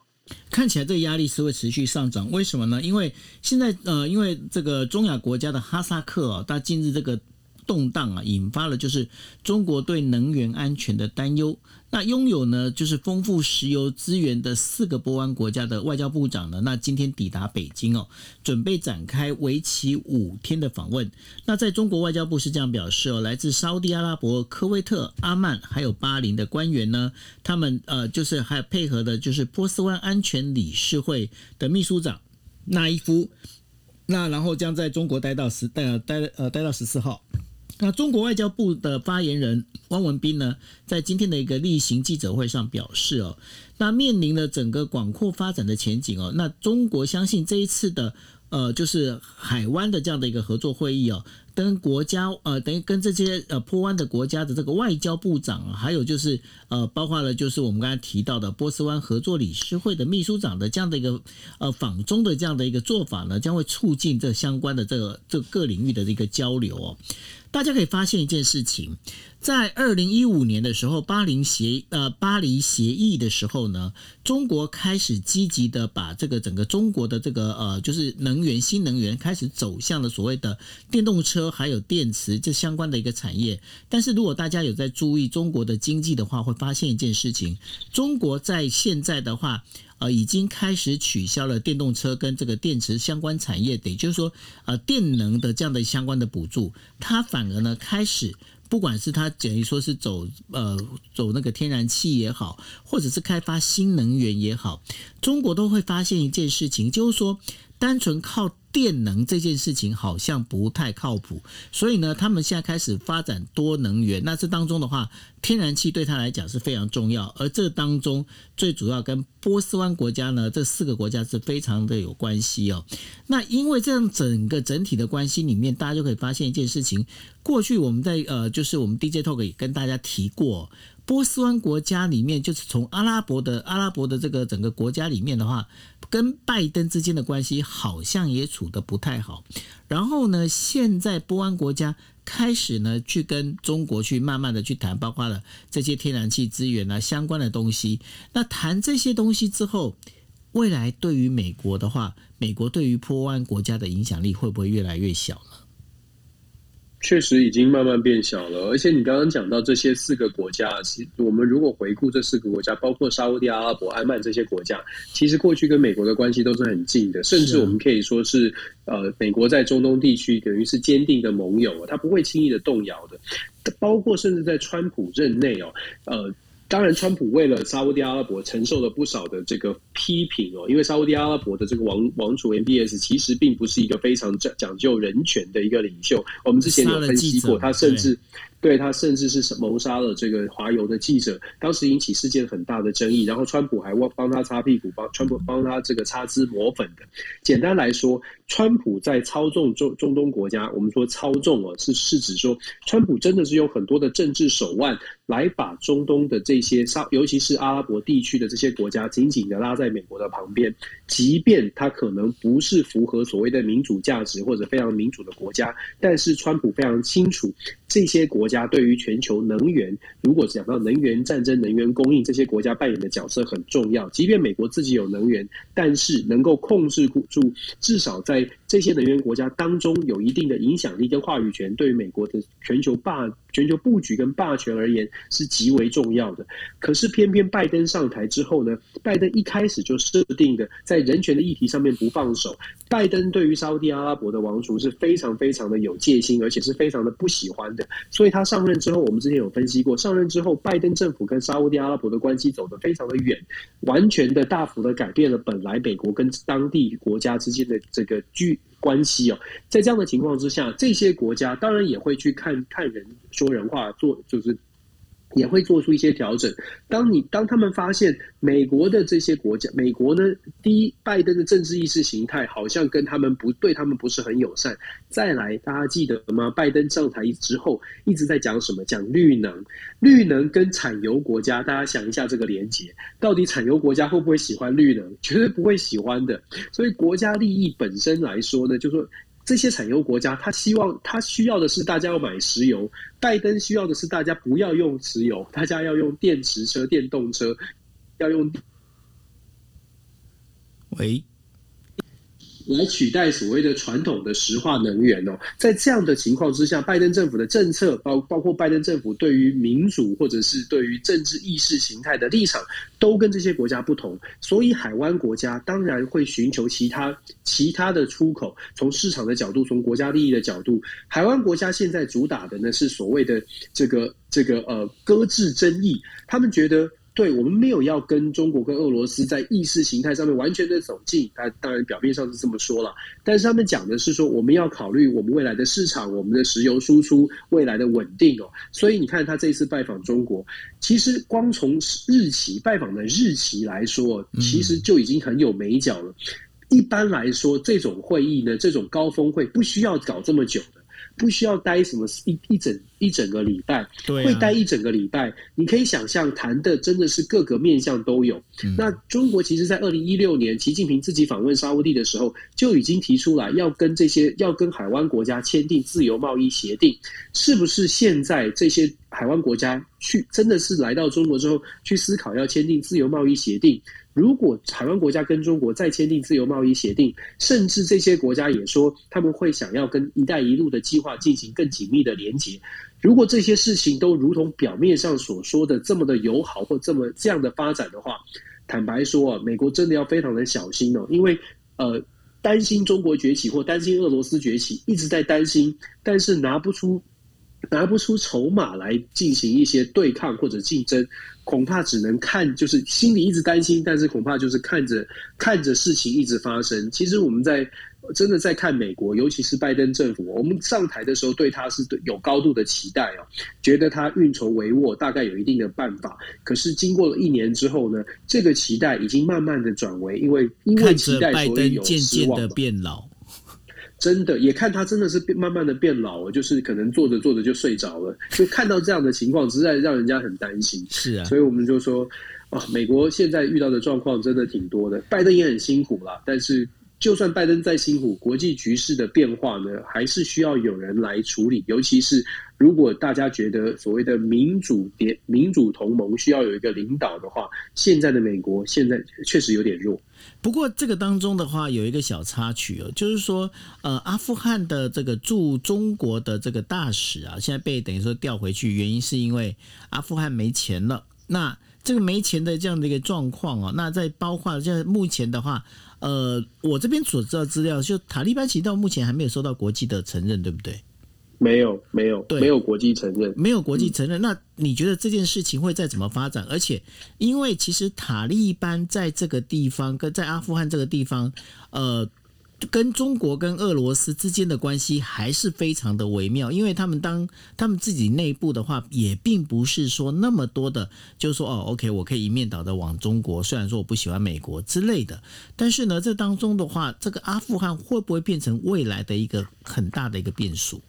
看起来这个压力是会持续上涨，为什么呢？因为现在呃，因为这个中亚国家的哈萨克啊，它近日这个动荡啊，引发了就是中国对能源安全的担忧。那拥有呢，就是丰富石油资源的四个波湾国家的外交部长呢，那今天抵达北京哦，准备展开为期五天的访问。那在中国外交部是这样表示哦，来自沙地阿拉伯、科威特、阿曼还有巴林的官员呢，他们呃就是还配合的就是波斯湾安全理事会的秘书长纳伊夫，那然后将在中国待到十待待呃待到十四号。那中国外交部的发言人汪文斌呢，在今天的一个例行记者会上表示哦，那面临了整个广阔发展的前景哦，那中国相信这一次的呃，就是海湾的这样的一个合作会议哦。跟国家呃，等于跟这些呃波湾的国家的这个外交部长，还有就是呃，包括了就是我们刚才提到的波斯湾合作理事会的秘书长的这样的一个呃访中的这样的一个做法呢，将会促进这相关的这个这各领域的这个交流哦。大家可以发现一件事情，在二零一五年的时候，巴黎协呃巴黎协议的时候呢，中国开始积极的把这个整个中国的这个呃就是能源新能源开始走向了所谓的电动车。车还有电池这相关的一个产业，但是如果大家有在注意中国的经济的话，会发现一件事情：中国在现在的话，呃，已经开始取消了电动车跟这个电池相关产业，也就是说，呃，电能的这样的相关的补助，它反而呢开始。不管是它等于说是走呃走那个天然气也好，或者是开发新能源也好，中国都会发现一件事情，就是说单纯靠电能这件事情好像不太靠谱，所以呢，他们现在开始发展多能源。那这当中的话，天然气对他来讲是非常重要，而这当中最主要跟波斯湾国家呢，这四个国家是非常的有关系哦。那因为这样整个整体的关系里面，大家就可以发现一件事情：过去我们在呃，就是我们 DJ Talk 也跟大家提过。波斯湾国家里面，就是从阿拉伯的阿拉伯的这个整个国家里面的话，跟拜登之间的关系好像也处得不太好。然后呢，现在波湾国家开始呢去跟中国去慢慢的去谈，包括了这些天然气资源啊相关的东西。那谈这些东西之后，未来对于美国的话，美国对于波湾国家的影响力会不会越来越小呢？确实已经慢慢变小了，而且你刚刚讲到这些四个国家，其实我们如果回顾这四个国家，包括沙乌地阿拉伯、安曼这些国家，其实过去跟美国的关系都是很近的，甚至我们可以说是，呃，美国在中东地区等于是坚定的盟友，他不会轻易的动摇的，包括甚至在川普任内哦，呃。当然，川普为了沙乌地阿拉伯承受了不少的这个批评哦，因为沙乌地阿拉伯的这个王王储 MBS 其实并不是一个非常讲讲究人权的一个领袖。我们之前有分析过，他甚至。对，他甚至是谋杀了这个华油的记者，当时引起世界很大的争议。然后川普还帮帮他擦屁股，帮川普帮他这个擦脂抹粉的。简单来说，川普在操纵中中东国家，我们说操纵哦，是是指说，川普真的是用很多的政治手腕来把中东的这些沙，尤其是阿拉伯地区的这些国家，紧紧的拉在美国的旁边。即便他可能不是符合所谓的民主价值或者非常民主的国家，但是川普非常清楚。这些国家对于全球能源，如果讲到能源战争、能源供应，这些国家扮演的角色很重要。即便美国自己有能源，但是能够控制住，至少在这些能源国家当中有一定的影响力跟话语权，对于美国的全球霸、全球布局跟霸权而言是极为重要的。可是偏偏拜登上台之后呢，拜登一开始就设定的在人权的议题上面不放手。拜登对于沙乌地阿拉伯的王储是非常非常的有戒心，而且是非常的不喜欢的。所以他上任之后，我们之前有分析过，上任之后，拜登政府跟沙乌地阿拉伯的关系走得非常的远，完全的大幅的改变了本来美国跟当地国家之间的这个距。关系哦，在这样的情况之下，这些国家当然也会去看看人说人话，做就是。也会做出一些调整。当你当他们发现美国的这些国家，美国呢，第一，拜登的政治意识形态好像跟他们不对，他们不是很友善。再来，大家记得吗？拜登上台之后一直在讲什么？讲绿能，绿能跟产油国家，大家想一下这个连结，到底产油国家会不会喜欢绿能？绝对不会喜欢的。所以国家利益本身来说呢，就说。这些产油国家，他希望他需要的是大家要买石油，拜登需要的是大家不要用石油，大家要用电池车、电动车，要用。喂。来取代所谓的传统的石化能源哦，在这样的情况之下，拜登政府的政策包包括拜登政府对于民主或者是对于政治意识形态的立场，都跟这些国家不同，所以海湾国家当然会寻求其他其他的出口。从市场的角度，从国家利益的角度，海湾国家现在主打的呢是所谓的这个这个呃搁置争议，他们觉得。对，我们没有要跟中国跟俄罗斯在意识形态上面完全的走近，他当然表面上是这么说了，但是他们讲的是说我们要考虑我们未来的市场，我们的石油输出未来的稳定哦。所以你看他这次拜访中国，其实光从日期拜访的日期来说，其实就已经很有眉角了。一般来说，这种会议呢，这种高峰会不需要搞这么久的。不需要待什么一一整一整个礼拜，对啊，会待一整个礼拜。你可以想象，谈的真的是各个面向都有。嗯。那中国其实，在二零一六年，习近平自己访问沙乌地的时候，就已经提出来要跟这些要跟海湾国家签订自由贸易协定。是不是现在这些海湾国家去真的是来到中国之后，去思考要签订自由贸易协定？如果台湾国家跟中国再签订自由贸易协定，甚至这些国家也说他们会想要跟“一带一路”的计划进行更紧密的连接。如果这些事情都如同表面上所说的这么的友好或这么这样的发展的话，坦白说啊，美国真的要非常的小心哦，因为呃，担心中国崛起或担心俄罗斯崛起，一直在担心，但是拿不出拿不出筹码来进行一些对抗或者竞争，恐怕只能看，就是心里一直担心，但是恐怕就是看着看着事情一直发生。其实我们在真的在看美国，尤其是拜登政府，我们上台的时候对他是有高度的期待哦，觉得他运筹帷幄，大概有一定的办法。可是经过了一年之后呢，这个期待已经慢慢的转为，因为因为期待所以有失望，渐渐的变老。真的也看他真的是变慢慢的变老了，就是可能坐着坐着就睡着了，就看到这样的情况，实在让人家很担心。是啊，所以我们就说啊，美国现在遇到的状况真的挺多的，拜登也很辛苦啦，但是就算拜登再辛苦，国际局势的变化呢，还是需要有人来处理。尤其是如果大家觉得所谓的民主联民主同盟需要有一个领导的话，现在的美国现在确实有点弱。不过这个当中的话，有一个小插曲哦，就是说，呃，阿富汗的这个驻中国的这个大使啊，现在被等于说调回去，原因是因为阿富汗没钱了。那这个没钱的这样的一个状况哦，那在包括现在目前的话，呃，我这边所知道资料，就塔利班其实到目前还没有受到国际的承认，对不对？没有，没有，对，没有国际承认，没有国际承认。那你觉得这件事情会再怎么发展？而且，因为其实塔利班在这个地方，跟在阿富汗这个地方，呃，跟中国跟俄罗斯之间的关系还是非常的微妙。因为他们当他们自己内部的话，也并不是说那么多的，就是说哦，OK，我可以一面倒的往中国。虽然说我不喜欢美国之类的，但是呢，这当中的话，这个阿富汗会不会变成未来的一个很大的一个变数？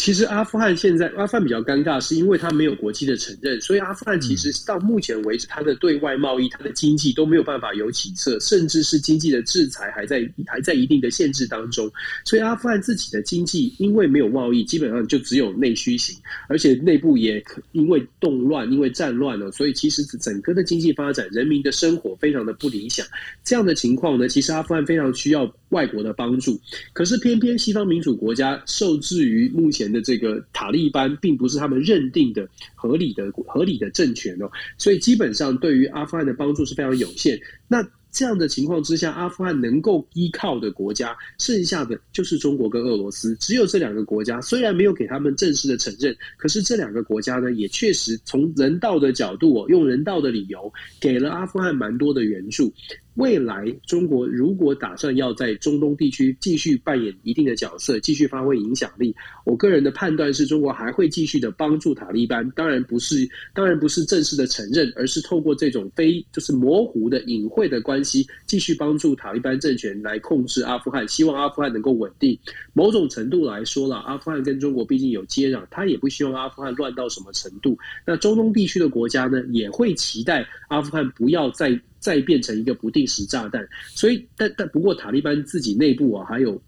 其实阿富汗现在阿富汗比较尴尬，是因为它没有国际的承认，所以阿富汗其实到目前为止，它的对外贸易、它的经济都没有办法有起色，甚至是经济的制裁还在还在一定的限制当中。所以阿富汗自己的经济因为没有贸易，基本上就只有内需型，而且内部也因为动乱、因为战乱了，所以其实整个的经济发展、人民的生活非常的不理想。这样的情况呢，其实阿富汗非常需要外国的帮助，可是偏偏西方民主国家受制于目前的这个塔利班，并不是他们认定的合理的合理的政权哦，所以基本上对于阿富汗的帮助是非常有限。那这样的情况之下，阿富汗能够依靠的国家，剩下的就是中国跟俄罗斯，只有这两个国家。虽然没有给他们正式的承认，可是这两个国家呢，也确实从人道的角度哦，用人道的理由，给了阿富汗蛮多的援助。未来中国如果打算要在中东地区继续扮演一定的角色，继续发挥影响力，我个人的判断是中国还会继续的帮助塔利班。当然不是，当然不是正式的承认，而是透过这种非就是模糊的隐晦的关系，继续帮助塔利班政权来控制阿富汗，希望阿富汗能够稳定。某种程度来说了，阿富汗跟中国毕竟有接壤，他也不希望阿富汗乱到什么程度。那中东地区的国家呢，也会期待阿富汗不要再。再变成一个不定时炸弹，所以但但不过塔利班自己内部啊，还有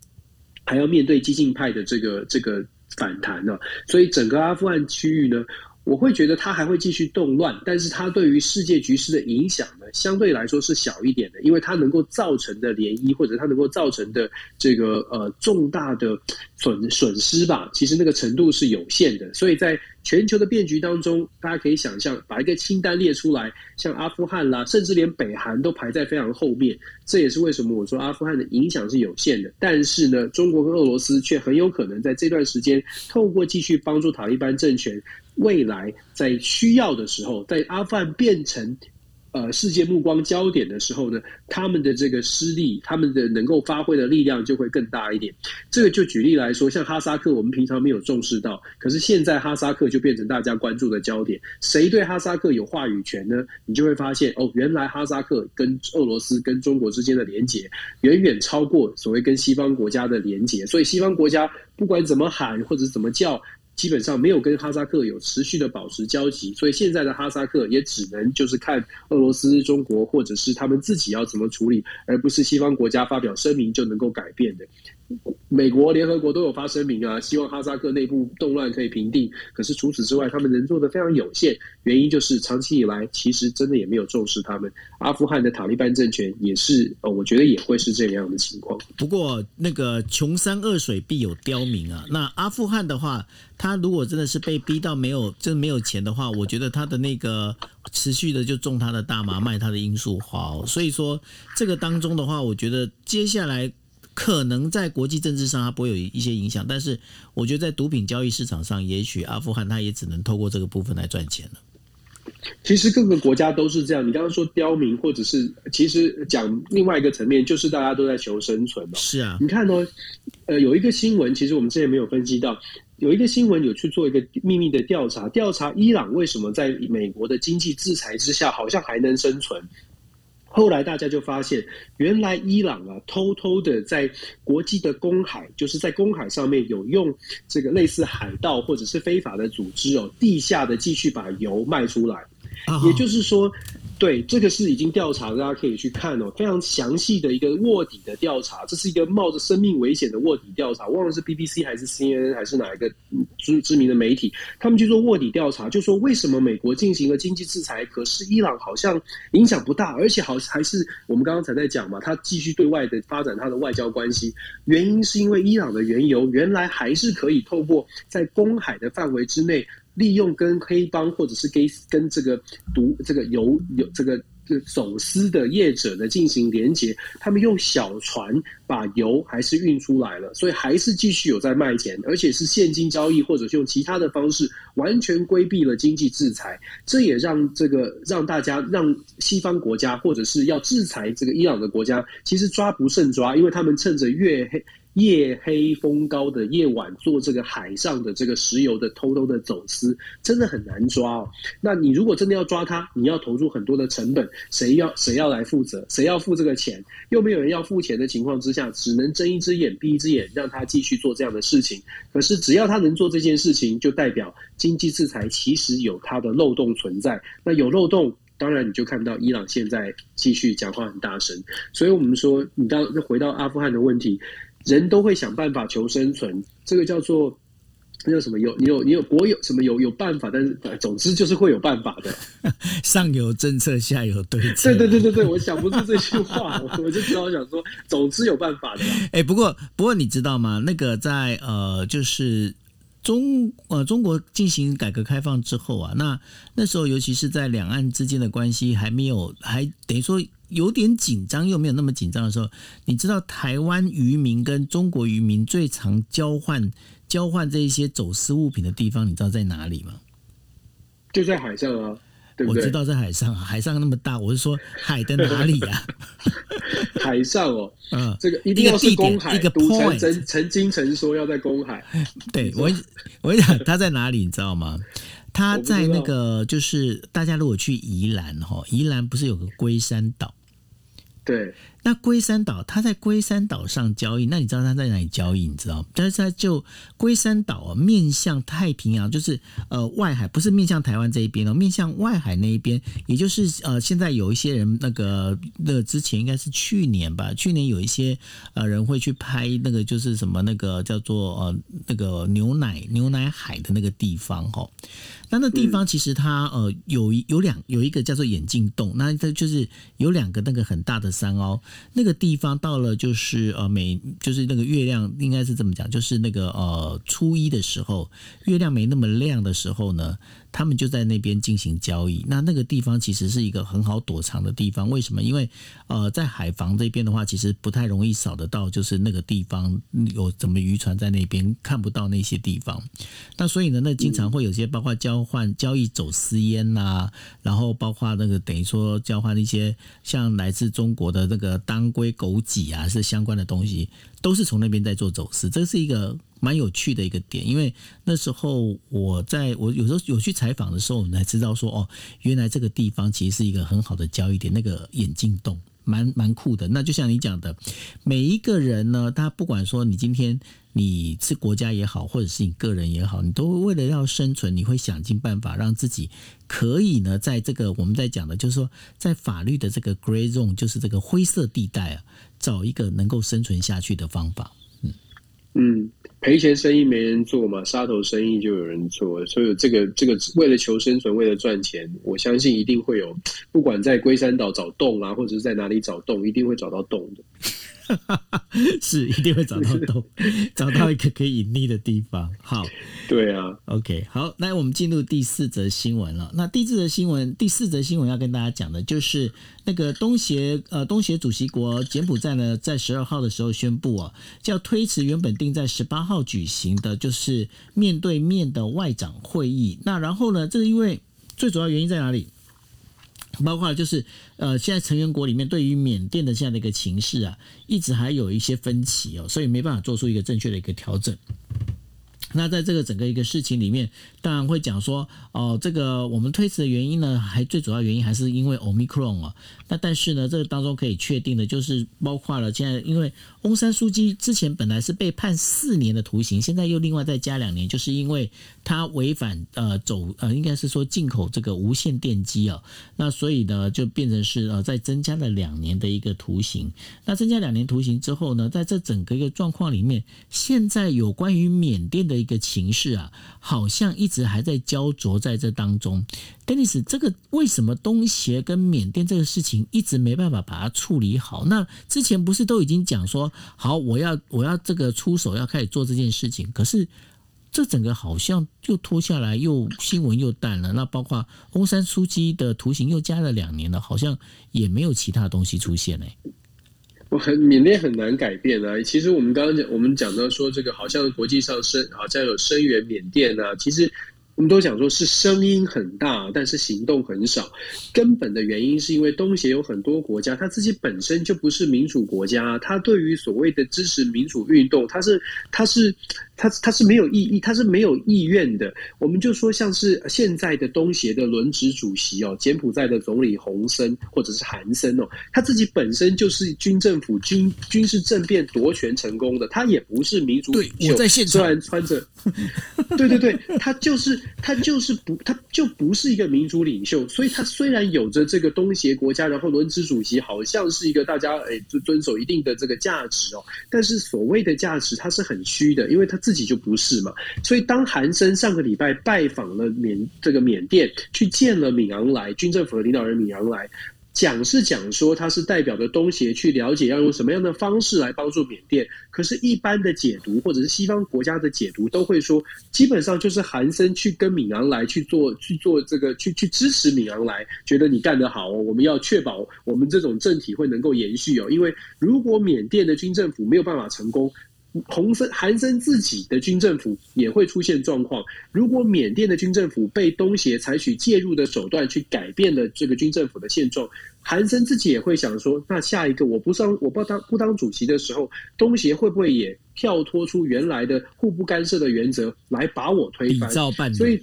还要面对激进派的这个这个反弹呢、所以整个阿富汗区域呢，我会觉得它还会继续动乱，但是它对于世界局势的影响呢，相对来说是小一点的，因为它能够造成的涟漪或者它能够造成的这个呃重大的损损失吧，其实那个程度是有限的，所以在。全球的变局当中，大家可以想象，把一个清单列出来，像阿富汗啦，甚至连北韩都排在非常后面。这也是为什么我说阿富汗的影响是有限的。但是呢，中国跟俄罗斯却很有可能在这段时间，透过继续帮助塔利班政权，未来在需要的时候，在阿富汗变成。呃，世界目光焦点的时候呢，他们的这个实力，他们的能够发挥的力量就会更大一点。这个就举例来说，像哈萨克，我们平常没有重视到，可是现在哈萨克就变成大家关注的焦点。谁对哈萨克有话语权呢？你就会发现，哦，原来哈萨克跟俄罗斯跟中国之间的连结，远远超过所谓跟西方国家的连结。所以西方国家不管怎么喊或者怎么叫。基本上没有跟哈萨克有持续的保持交集，所以现在的哈萨克也只能就是看俄罗斯、中国或者是他们自己要怎么处理，而不是西方国家发表声明就能够改变的。美国、联合国都有发声明啊，希望哈萨克内部动乱可以平定。可是除此之外，他们能做的非常有限。原因就是长期以来，其实真的也没有重视他们。阿富汗的塔利班政权也是，呃，我觉得也会是这样的情况。不过，那个穷山恶水必有刁民啊。那阿富汗的话，他如果真的是被逼到没有，真没有钱的话，我觉得他的那个持续的就种他的大麻，卖他的罂粟花。所以说，这个当中的话，我觉得接下来。可能在国际政治上它不会有一些影响，但是我觉得在毒品交易市场上，也许阿富汗它也只能透过这个部分来赚钱了。其实各个国家都是这样。你刚刚说刁民，或者是其实讲另外一个层面，就是大家都在求生存嘛。是啊，你看哦，呃，有一个新闻，其实我们之前没有分析到，有一个新闻有去做一个秘密的调查，调查伊朗为什么在美国的经济制裁之下，好像还能生存。后来大家就发现，原来伊朗啊，偷偷的在国际的公海，就是在公海上面有用这个类似海盗或者是非法的组织哦，地下的继续把油卖出来。也就是说，对，这个是已经调查，大家可以去看哦，非常详细的一个卧底的调查，这是一个冒着生命危险的卧底调查，忘了是 BBC 还是 CNN 还是哪一个知知名的媒体，他们去做卧底调查，就说为什么美国进行了经济制裁，可是伊朗好像影响不大，而且好还是我们刚刚才在讲嘛，他继续对外的发展他的外交关系，原因是因为伊朗的原油原来还是可以透过在公海的范围之内。利用跟黑帮或者是跟跟这个毒这个油有这个这个走私的业者呢进行连接，他们用小船把油还是运出来了，所以还是继续有在卖钱，而且是现金交易或者是用其他的方式，完全规避了经济制裁。这也让这个让大家让西方国家或者是要制裁这个伊朗的国家，其实抓不胜抓，因为他们趁着月黑。夜黑风高的夜晚做这个海上的这个石油的偷偷的走私，真的很难抓哦。那你如果真的要抓他，你要投入很多的成本，谁要谁要来负责？谁要付这个钱？又没有人要付钱的情况之下，只能睁一只眼闭一只眼，让他继续做这样的事情。可是只要他能做这件事情，就代表经济制裁其实有它的漏洞存在。那有漏洞，当然你就看到伊朗现在继续讲话很大声。所以我们说，你到回到阿富汗的问题。人都会想办法求生存，这个叫做那叫什么？有你有你有国有什么有有办法，但是总之就是会有办法的。上有政策，下有对策。对对对对对，我想不出这句话，我就只好想说，总之有办法的。哎，不过不过你知道吗？那个在呃，就是中呃中国进行改革开放之后啊，那那时候尤其是在两岸之间的关系还没有，还等于说。有点紧张又没有那么紧张的时候，你知道台湾渔民跟中国渔民最常交换交换这一些走私物品的地方，你知道在哪里吗？就在海上啊，对对？我知道在海上，啊海上那么大，我是说海的哪里呀、啊？海上哦，嗯，这个一定要是公海，一个 point。曾曾经曾说要在公海，对我我跟你讲他在哪里，你知道吗？他在那个就是大家如果去宜兰哈，宜兰不是有个龟山岛？对，那龟山岛，他在龟山岛上交易，那你知道他在哪里交易？你知道？但是他就龟山岛啊，面向太平洋，就是呃外海，不是面向台湾这一边哦，面向外海那一边，也就是呃现在有一些人那个那之前应该是去年吧，去年有一些呃人会去拍那个就是什么那个叫做呃那个牛奶牛奶海的那个地方哈。那那地方其实它呃有有两有一个叫做眼镜洞，那它就是有两个那个很大的山凹，那个地方到了就是呃每就是那个月亮应该是这么讲，就是那个呃初一的时候，月亮没那么亮的时候呢。他们就在那边进行交易，那那个地方其实是一个很好躲藏的地方。为什么？因为呃，在海防这边的话，其实不太容易扫得到，就是那个地方有怎么渔船在那边看不到那些地方。那所以呢，那经常会有些包括交换交易走私烟呐、然后包括那个等于说交换一些像来自中国的那个当归、枸杞啊，是相关的东西，都是从那边在做走私。这是一个。蛮有趣的一个点，因为那时候我在我有时候有去采访的时候，我们才知道说哦，原来这个地方其实是一个很好的交易点，那个眼镜洞蛮蛮酷的。那就像你讲的，每一个人呢，他不管说你今天你是国家也好，或者是你个人也好，你都为了要生存，你会想尽办法让自己可以呢，在这个我们在讲的，就是说在法律的这个 gray zone，就是这个灰色地带啊，找一个能够生存下去的方法。嗯。赔钱生意没人做嘛，杀头生意就有人做，所以这个这个为了求生存，为了赚钱，我相信一定会有，不管在龟山岛找洞啊，或者是在哪里找洞，一定会找到洞的。是一定会找到洞，找到一个可以隐匿的地方。好，对啊，OK，好，那我们进入第四则新闻了。那第四则新闻，第四则新闻要跟大家讲的就是那个东协呃东协主席国柬埔寨呢，在十二号的时候宣布啊，叫推迟原本定在十八号举行的，就是面对面的外长会议。那然后呢，这是因为最主要原因在哪里？包括就是，呃，现在成员国里面对于缅甸的这样的一个情势啊，一直还有一些分歧哦，所以没办法做出一个正确的一个调整。那在这个整个一个事情里面，当然会讲说，哦，这个我们推迟的原因呢，还最主要原因还是因为 Omicron 啊。那但是呢，这个当中可以确定的就是，包括了现在，因为翁山苏姬之前本来是被判四年的徒刑，现在又另外再加两年，就是因为他违反呃走呃，应该是说进口这个无线电机啊。那所以呢，就变成是呃再增加了两年的一个徒刑。那增加两年徒刑之后呢，在这整个一个状况里面，现在有关于缅甸的。一个情势啊，好像一直还在焦灼在这当中。Dennis，这个为什么东协跟缅甸这个事情一直没办法把它处理好？那之前不是都已经讲说好，我要我要这个出手要开始做这件事情，可是这整个好像又拖下来，又新闻又淡了。那包括翁山苏姬的图形又加了两年了，好像也没有其他东西出现呢。我很缅甸很难改变啊！其实我们刚刚讲，我们讲到说这个好像国际上声好像有声援缅甸啊，其实我们都讲说是声音很大，但是行动很少。根本的原因是因为东协有很多国家，它自己本身就不是民主国家，它对于所谓的支持民主运动，它是它是。他他是没有意义，他是没有意愿的。我们就说，像是现在的东协的轮值主席哦，柬埔寨的总理洪森或者是韩森哦，他自己本身就是军政府军军事政变夺权成功的，他也不是民族领袖。我在现场，虽然穿着，对对对，他就是他就是不，他就不是一个民族领袖。所以，他虽然有着这个东协国家，然后轮值主席好像是一个大家诶就遵守一定的这个价值哦，但是所谓的价值，它是很虚的，因为他自。自己就不是嘛，所以当韩森上个礼拜拜访了缅这个缅甸，去见了敏昂莱军政府的领导人敏昂莱，讲是讲说他是代表着东协去了解要用什么样的方式来帮助缅甸，可是，一般的解读或者是西方国家的解读都会说，基本上就是韩森去跟敏昂莱去做去做这个去去支持敏昂莱，觉得你干得好哦，我们要确保我们这种政体会能够延续哦，因为如果缅甸的军政府没有办法成功。洪森、韩森自己的军政府也会出现状况。如果缅甸的军政府被东协采取介入的手段去改变了这个军政府的现状，韩森自己也会想说：那下一个我不上，我不当不当主席的时候，东协会不会也跳脱出原来的互不干涉的原则来把我推翻？所以。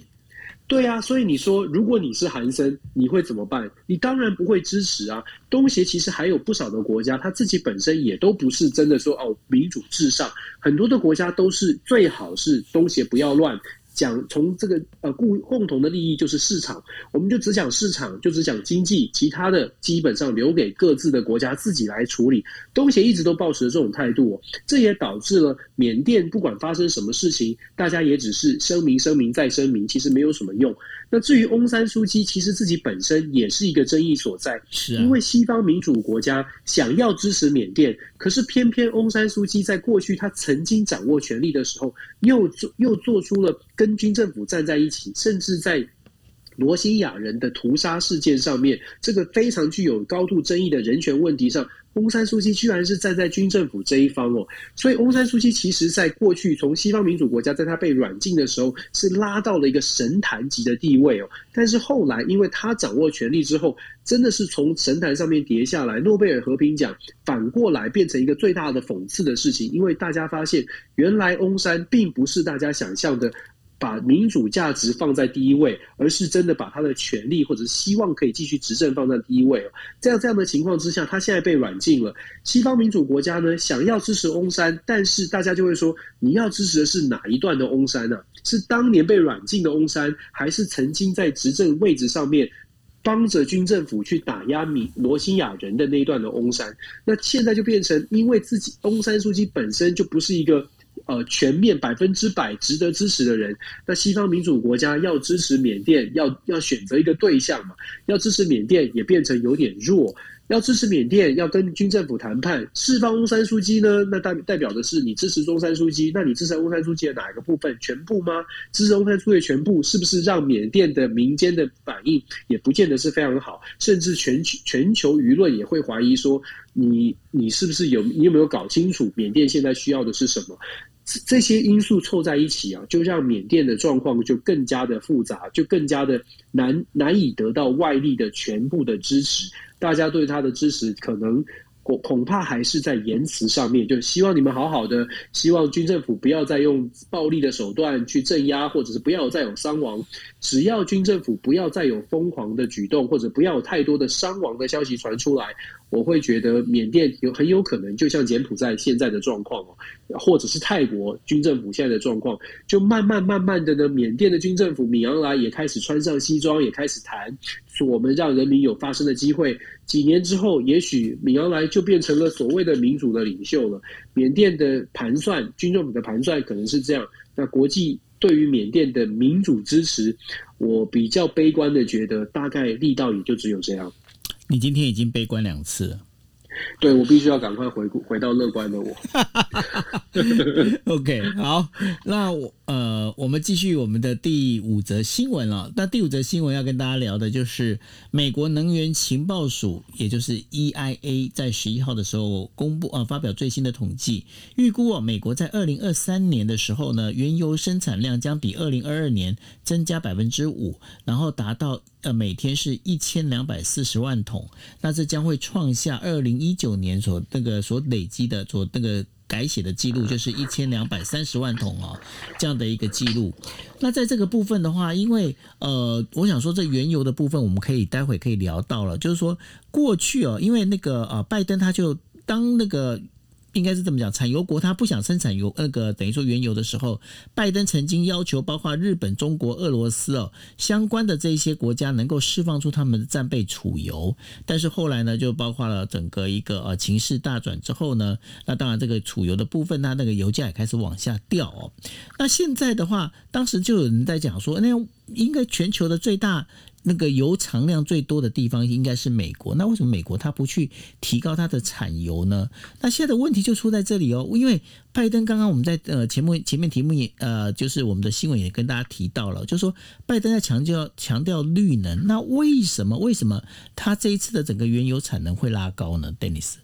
对啊，所以你说，如果你是韩森，你会怎么办？你当然不会支持啊。东协其实还有不少的国家，他自己本身也都不是真的说哦，民主至上，很多的国家都是最好是东协不要乱。讲从这个呃共共同的利益就是市场，我们就只讲市场，就只讲经济，其他的基本上留给各自的国家自己来处理。东协一直都抱持这种态度哦，这也导致了缅甸不管发生什么事情，大家也只是声明、声明再声明，其实没有什么用。那至于翁山书记，其实自己本身也是一个争议所在，是啊，因为西方民主国家想要支持缅甸，可是偏偏翁山苏姬在过去他曾经掌握权力的时候，又做又做出了跟军政府站在一起，甚至在。罗兴亚人的屠杀事件上面，这个非常具有高度争议的人权问题上，翁山苏姬居然是站在军政府这一方哦。所以，翁山苏姬其实在过去从西方民主国家，在他被软禁的时候，是拉到了一个神坛级的地位哦。但是后来，因为他掌握权力之后，真的是从神坛上面跌下来。诺贝尔和平奖反过来变成一个最大的讽刺的事情，因为大家发现，原来翁山并不是大家想象的。把民主价值放在第一位，而是真的把他的权利或者希望可以继续执政放在第一位哦。这样这样的情况之下，他现在被软禁了。西方民主国家呢，想要支持翁山，但是大家就会说，你要支持的是哪一段的翁山呢？是当年被软禁的翁山，还是曾经在执政位置上面帮着军政府去打压米罗兴亚人的那一段的翁山？那现在就变成，因为自己翁山书记本身就不是一个。呃，全面百分之百值得支持的人，那西方民主国家要支持缅甸，要要选择一个对象嘛，要支持缅甸也变成有点弱。要支持缅甸，要跟军政府谈判释放翁山书记呢？那代代表的是你支持中山书记？那你支持翁山书记的哪一个部分？全部吗？支持翁山书记的全部，是不是让缅甸的民间的反应也不见得是非常好？甚至全球全球舆论也会怀疑说，你你是不是有你有没有搞清楚缅甸现在需要的是什么？这些因素凑在一起啊，就让缅甸的状况就更加的复杂，就更加的难难以得到外力的全部的支持。大家对他的支持，可能恐恐怕还是在言辞上面，就希望你们好好的，希望军政府不要再用暴力的手段去镇压，或者是不要再有伤亡。只要军政府不要再有疯狂的举动，或者不要有太多的伤亡的消息传出来。我会觉得缅甸有很有可能，就像柬埔寨现在的状况哦，或者是泰国军政府现在的状况，就慢慢慢慢的呢，缅甸的军政府米昂莱也开始穿上西装，也开始谈，我们让人民有发声的机会。几年之后，也许米昂莱就变成了所谓的民主的领袖了。缅甸的盘算，军政府的盘算可能是这样。那国际对于缅甸的民主支持，我比较悲观的觉得，大概力道也就只有这样。你今天已经悲观两次了。对，我必须要赶快回回到乐观的我。OK，好，那我呃，我们继续我们的第五则新闻了。那第五则新闻要跟大家聊的就是美国能源情报署，也就是 EIA，在十一号的时候公布啊、发表最新的统计，预估哦，美国在二零二三年的时候呢，原油生产量将比二零二二年增加百分之五，然后达到呃每天是一千两百四十万桶。那这将会创下二零一九年所那个所累积的所那个改写的记录，就是一千两百三十万桶哦，这样的一个记录。那在这个部分的话，因为呃，我想说这原油的部分，我们可以待会可以聊到了，就是说过去哦，因为那个呃，拜登他就当那个。应该是这么讲，产油国他不想生产油，那个等于说原油的时候，拜登曾经要求包括日本、中国、俄罗斯哦相关的这些国家能够释放出他们的战备储油，但是后来呢，就包括了整个一个呃情势大转之后呢，那当然这个储油的部分，它那个油价也开始往下掉哦。那现在的话，当时就有人在讲说，那应该全球的最大。那个油藏量最多的地方应该是美国，那为什么美国它不去提高它的产油呢？那现在的问题就出在这里哦，因为拜登刚刚我们在呃前面前面题目也呃就是我们的新闻也跟大家提到了，就是说拜登在强调强调绿能，那为什么为什么他这一次的整个原油产能会拉高呢？Dennis，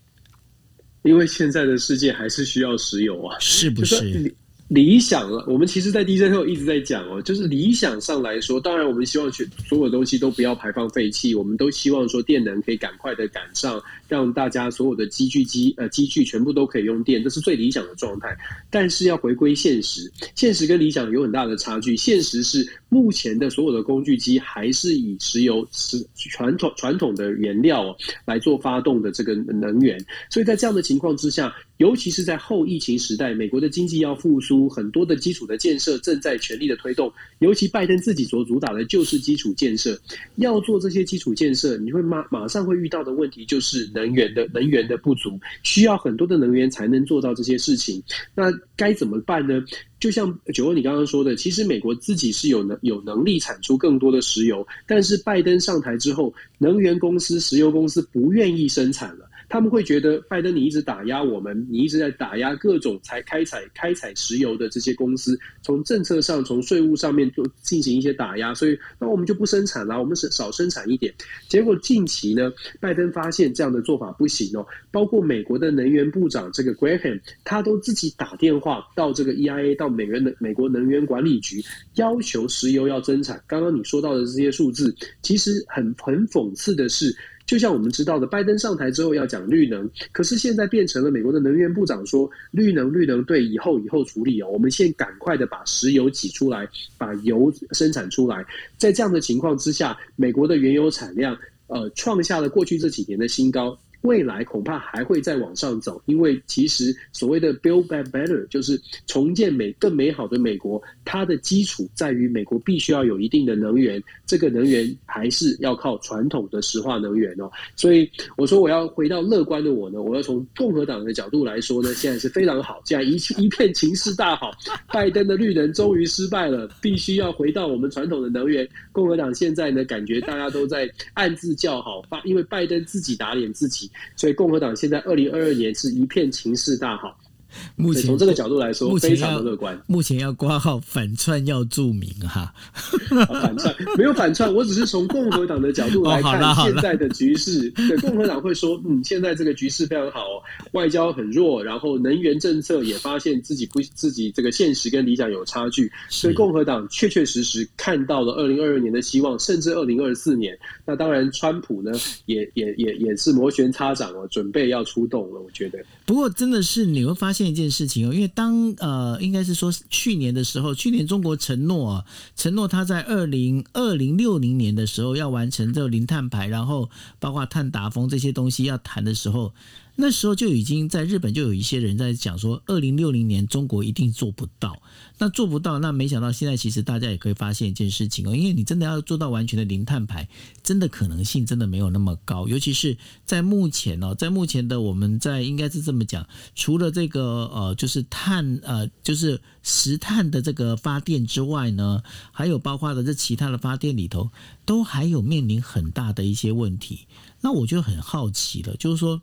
因为现在的世界还是需要石油啊，是不是？理想了，我们其实，在 DJ 后一直在讲哦，就是理想上来说，当然我们希望全所有东西都不要排放废气，我们都希望说电能可以赶快的赶上，让大家所有的机具机呃机具全部都可以用电，这是最理想的状态。但是要回归现实，现实跟理想有很大的差距。现实是目前的所有的工具机还是以石油是传统传统的原料来做发动的这个能源，所以在这样的情况之下。尤其是在后疫情时代，美国的经济要复苏，很多的基础的建设正在全力的推动。尤其拜登自己所主打的就是基础建设，要做这些基础建设，你会马马上会遇到的问题就是能源的能源的不足，需要很多的能源才能做到这些事情。那该怎么办呢？就像九欧你刚刚说的，其实美国自己是有能有能力产出更多的石油，但是拜登上台之后，能源公司、石油公司不愿意生产了。他们会觉得拜登，你一直打压我们，你一直在打压各种才开采开采石油的这些公司，从政策上、从税务上面做进行一些打压，所以那我们就不生产了，我们是少生产一点。结果近期呢，拜登发现这样的做法不行哦，包括美国的能源部长这个 Graham，他都自己打电话到这个 EIA，到美元的美国能源管理局，要求石油要增产。刚刚你说到的这些数字，其实很很讽刺的是。就像我们知道的，拜登上台之后要讲绿能，可是现在变成了美国的能源部长说绿能绿能对以后以后处理哦，我们先赶快的把石油挤出来，把油生产出来。在这样的情况之下，美国的原油产量呃创下了过去这几年的新高。未来恐怕还会再往上走，因为其实所谓的 Build Back Better 就是重建美更美好的美国，它的基础在于美国必须要有一定的能源，这个能源还是要靠传统的石化能源哦。所以我说我要回到乐观的我呢，我要从共和党的角度来说呢，现在是非常好，这样一一片情势大好，拜登的绿能终于失败了，必须要回到我们传统的能源。共和党现在呢，感觉大家都在暗自叫好，发因为拜登自己打脸自己，所以共和党现在二零二二年是一片情势大好。目前从这个角度来说，非常的乐观。目前要挂号反串要注明哈，反串没有反串，我只是从共和党的角度来看现在的局势。对，共和党会说，嗯，现在这个局势非常好，外交很弱，然后能源政策也发现自己不自己这个现实跟理想有差距，所以共和党确确实实看到了二零二二年的希望，甚至二零二四年。那当然，川普呢也也也也是摩拳擦掌哦，准备要出动了。我觉得，不过真的是你会发现。那件事情哦，因为当呃，应该是说去年的时候，去年中国承诺，承诺他在二零二零六零年的时候要完成这个零碳排，然后包括碳达峰这些东西要谈的时候。那时候就已经在日本就有一些人在讲说，二零六零年中国一定做不到。那做不到，那没想到现在其实大家也可以发现一件事情哦，因为你真的要做到完全的零碳排，真的可能性真的没有那么高。尤其是在目前哦，在目前的我们在应该是这么讲，除了这个呃就是碳呃就是石炭的这个发电之外呢，还有包括的这其他的发电里头，都还有面临很大的一些问题。那我就很好奇了，就是说。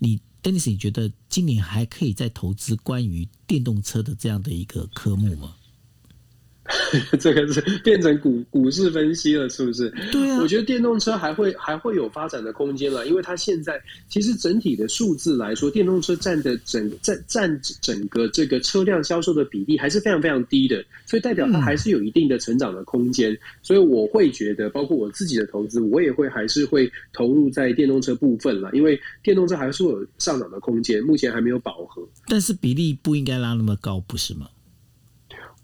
你 Dennis，你觉得今年还可以再投资关于电动车的这样的一个科目吗？这个是变成股股市分析了，是不是？对啊，我觉得电动车还会还会有发展的空间了，因为它现在其实整体的数字来说，电动车占的整占占整个这个车辆销售的比例还是非常非常低的，所以代表它还是有一定的成长的空间。嗯、所以我会觉得，包括我自己的投资，我也会还是会投入在电动车部分了，因为电动车还是有上涨的空间，目前还没有饱和。但是比例不应该拉那么高，不是吗？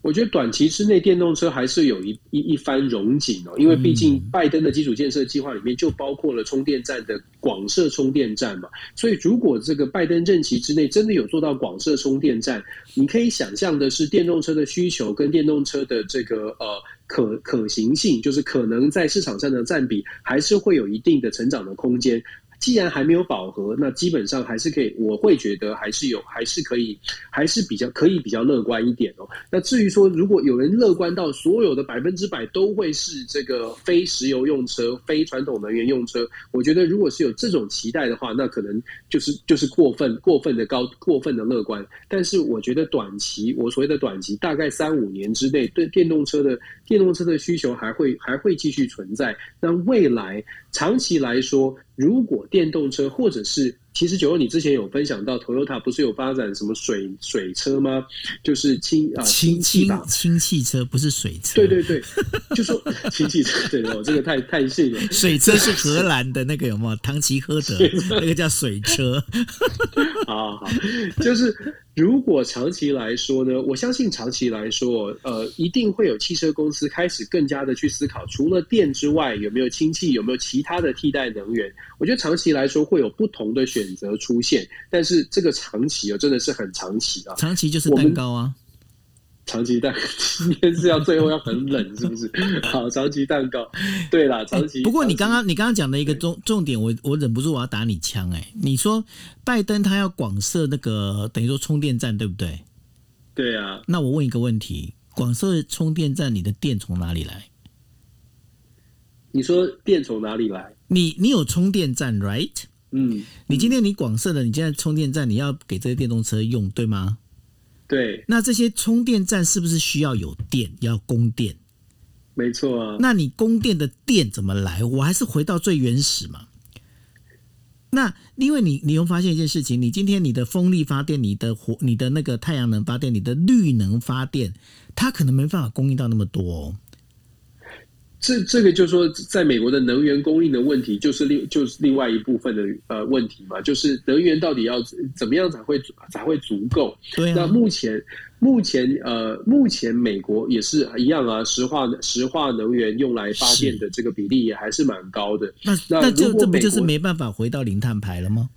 我觉得短期之内，电动车还是有一一一番荣景哦，因为毕竟拜登的基础建设计划里面就包括了充电站的广设充电站嘛，所以如果这个拜登任期之内真的有做到广设充电站，你可以想象的是，电动车的需求跟电动车的这个呃可可行性，就是可能在市场上的占比，还是会有一定的成长的空间。既然还没有饱和，那基本上还是可以，我会觉得还是有，还是可以，还是比较可以比较乐观一点哦。那至于说，如果有人乐观到所有的百分之百都会是这个非石油用车、非传统能源用车，我觉得如果是有这种期待的话，那可能就是就是过分过分的高、过分的乐观。但是我觉得短期，我所谓的短期，大概三五年之内，对电动车的电动车的需求还会还会继续存在。那未来长期来说，如果电动车或者是，其实九欧，你之前有分享到，Toyota 不是有发展什么水水车吗？就是氢啊氢气吧，氢汽车不是水车。对对对，就说 氢汽车，对我，这个太太细了。水车是荷兰的那个有没有？唐吉诃德那个叫水车。好好，就是如果长期来说呢，我相信长期来说，呃，一定会有汽车公司开始更加的去思考，除了电之外，有没有氢气，有没有其他的替代能源？我觉得长期来说会有不同的选择出现，但是这个长期哦，真的是很长期啊！长期就是蛋糕啊，长期蛋，今天是要最后要很冷，是不是？好，长期蛋糕，对啦，长期。不过你刚刚你刚刚讲的一个重重点，我我忍不住我要打你枪哎！你说拜登他要广设那个等于说充电站，对不对？对啊。那我问一个问题：广设充电站，你的电从哪里来？你说电从哪里来？你你有充电站，right？嗯，你今天你广设的，你现在充电站你要给这些电动车用，对吗？对。那这些充电站是不是需要有电，要供电？没错啊。那你供电的电怎么来？我还是回到最原始嘛。那因为你你会发现一件事情，你今天你的风力发电，你的火，你的那个太阳能发电，你的绿能发电，它可能没办法供应到那么多哦。这这个就是说，在美国的能源供应的问题，就是另就是另外一部分的呃问题嘛，就是能源到底要怎么样才会才会足够？对啊。那目前目前呃目前美国也是一样啊，石化石化能源用来发电的这个比例也还是蛮高的。那那这这不就是没办法回到零碳排了吗？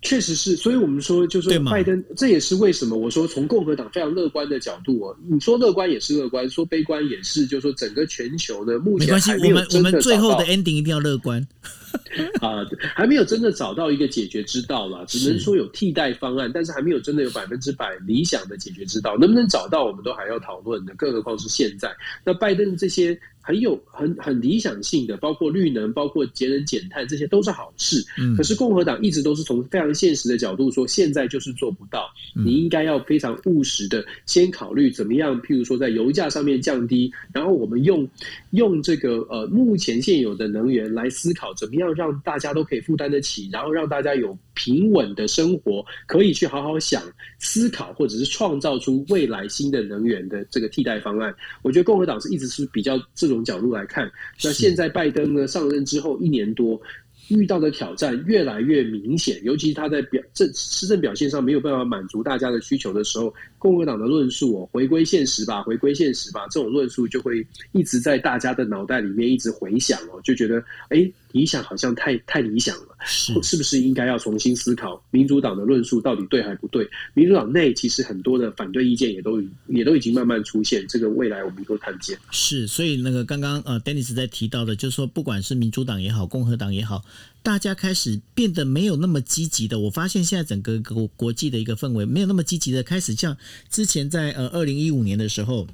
确实是，所以我们说，就是说拜登，这也是为什么我说从共和党非常乐观的角度哦，你说乐观也是乐观，说悲观也是，就是说整个全球呢，目前还没有真的，我们我们最后的 ending 一定要乐观 啊，还没有真的找到一个解决之道啦，只能说有替代方案，但是还没有真的有百分之百理想的解决之道，能不能找到，我们都还要讨论的，更何况是现在，那拜登这些。很有很很理想性的，包括绿能，包括节能减碳，这些都是好事。嗯，可是共和党一直都是从非常现实的角度说，现在就是做不到。你应该要非常务实的先考虑怎么样，譬如说在油价上面降低，然后我们用用这个呃目前现有的能源来思考怎么样让大家都可以负担得起，然后让大家有平稳的生活，可以去好好想思考，或者是创造出未来新的能源的这个替代方案。我觉得共和党是一直是比较这种。角度来看，那现在拜登呢上任之后一年多，遇到的挑战越来越明显，尤其他在表政施政表现上没有办法满足大家的需求的时候，共和党的论述哦，回归现实吧，回归现实吧，这种论述就会一直在大家的脑袋里面一直回响哦，就觉得哎。理想好像太太理想了，是是不是应该要重新思考民主党的论述到底对还不对？民主党内其实很多的反对意见也都也都已经慢慢出现，这个未来我们都看见。是，所以那个刚刚呃，Dennis 在提到的，就是说不管是民主党也好，共和党也好，大家开始变得没有那么积极的。我发现现在整个国国际的一个氛围没有那么积极的，开始像之前在呃二零一五年的时候。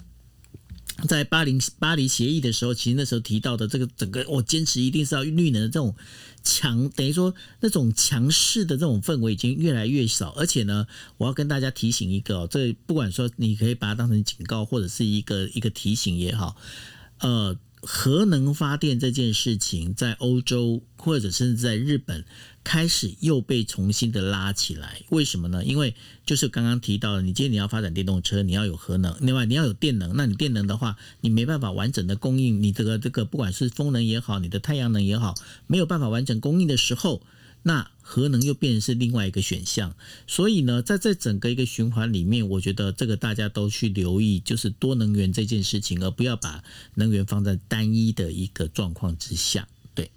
在巴黎巴黎协议的时候，其实那时候提到的这个整个，我坚持一定是要绿能的这种强，等于说那种强势的这种氛围已经越来越少。而且呢，我要跟大家提醒一个，这不管说你可以把它当成警告，或者是一个一个提醒也好，呃。核能发电这件事情，在欧洲或者甚至在日本开始又被重新的拉起来，为什么呢？因为就是刚刚提到的，你今天你要发展电动车，你要有核能，另外你要有电能，那你电能的话，你没办法完整的供应你这个这个，不管是风能也好，你的太阳能也好，没有办法完整供应的时候。那核能又变成是另外一个选项，所以呢，在这整个一个循环里面，我觉得这个大家都去留意，就是多能源这件事情，而不要把能源放在单一的一个状况之下。对，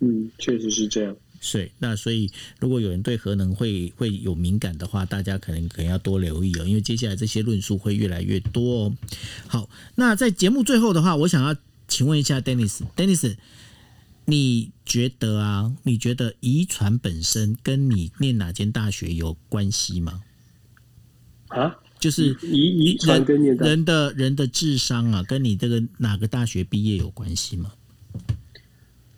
嗯，确实是这样。是，那所以如果有人对核能会会有敏感的话，大家可能可能要多留意哦，因为接下来这些论述会越来越多哦。好，那在节目最后的话，我想要请问一下 Dennis，Dennis。你觉得啊？你觉得遗传本身跟你念哪间大学有关系吗？啊，就是遗遗传跟念人的人的智商啊，跟你这个哪个大学毕业有关系吗？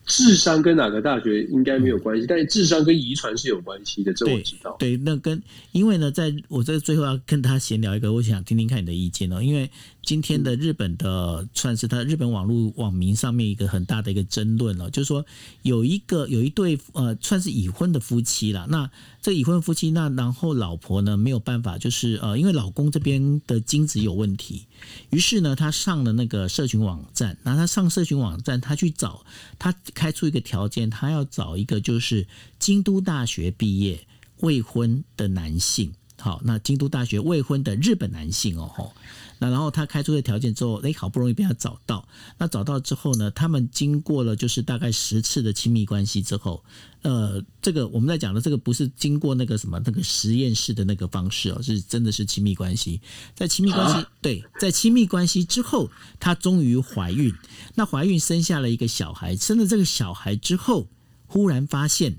智商跟哪个大学应该没有关系，嗯、但是智商跟遗传是有关系的，这我知道。对，对，那跟因为呢，在我这最后要跟他闲聊一个，我想听听看你的意见哦，因为。今天的日本的算是他日本网络网民上面一个很大的一个争论了，就是说有一个有一对呃算是已婚的夫妻了，那这已婚夫妻那然后老婆呢没有办法，就是呃因为老公这边的精子有问题，于是呢他上了那个社群网站，那他上社群网站，他去找他开出一个条件，他要找一个就是京都大学毕业未婚的男性，好，那京都大学未婚的日本男性哦吼。那然后他开出的条件之后，哎，好不容易被他找到。那找到之后呢，他们经过了就是大概十次的亲密关系之后，呃，这个我们在讲的这个不是经过那个什么那个实验室的那个方式哦，是真的是亲密关系。在亲密关系，对，在亲密关系之后，她终于怀孕。那怀孕生下了一个小孩，生了这个小孩之后，忽然发现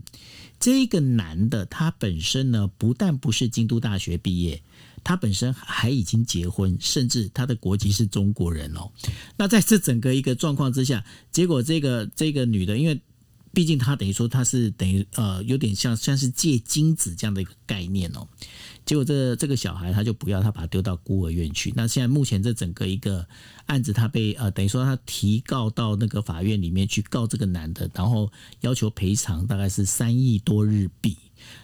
这个男的他本身呢，不但不是京都大学毕业。他本身还已经结婚，甚至他的国籍是中国人哦。那在这整个一个状况之下，结果这个这个女的，因为毕竟她等于说她是等于呃有点像像是借精子这样的一个概念哦。结果这这个小孩他就不要，他把他丢到孤儿院去。那现在目前这整个一个案子，他被呃等于说他提告到那个法院里面去告这个男的，然后要求赔偿大概是三亿多日币。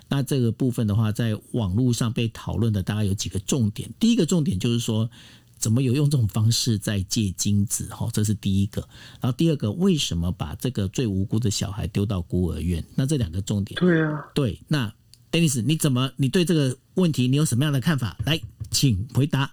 那这个部分的话，在网络上被讨论的大概有几个重点。第一个重点就是说，怎么有用这种方式在借精子？哈，这是第一个。然后第二个，为什么把这个最无辜的小孩丢到孤儿院？那这两个重点，对啊，对。那 Dennis，你怎么？你对这个问题你有什么样的看法？来，请回答。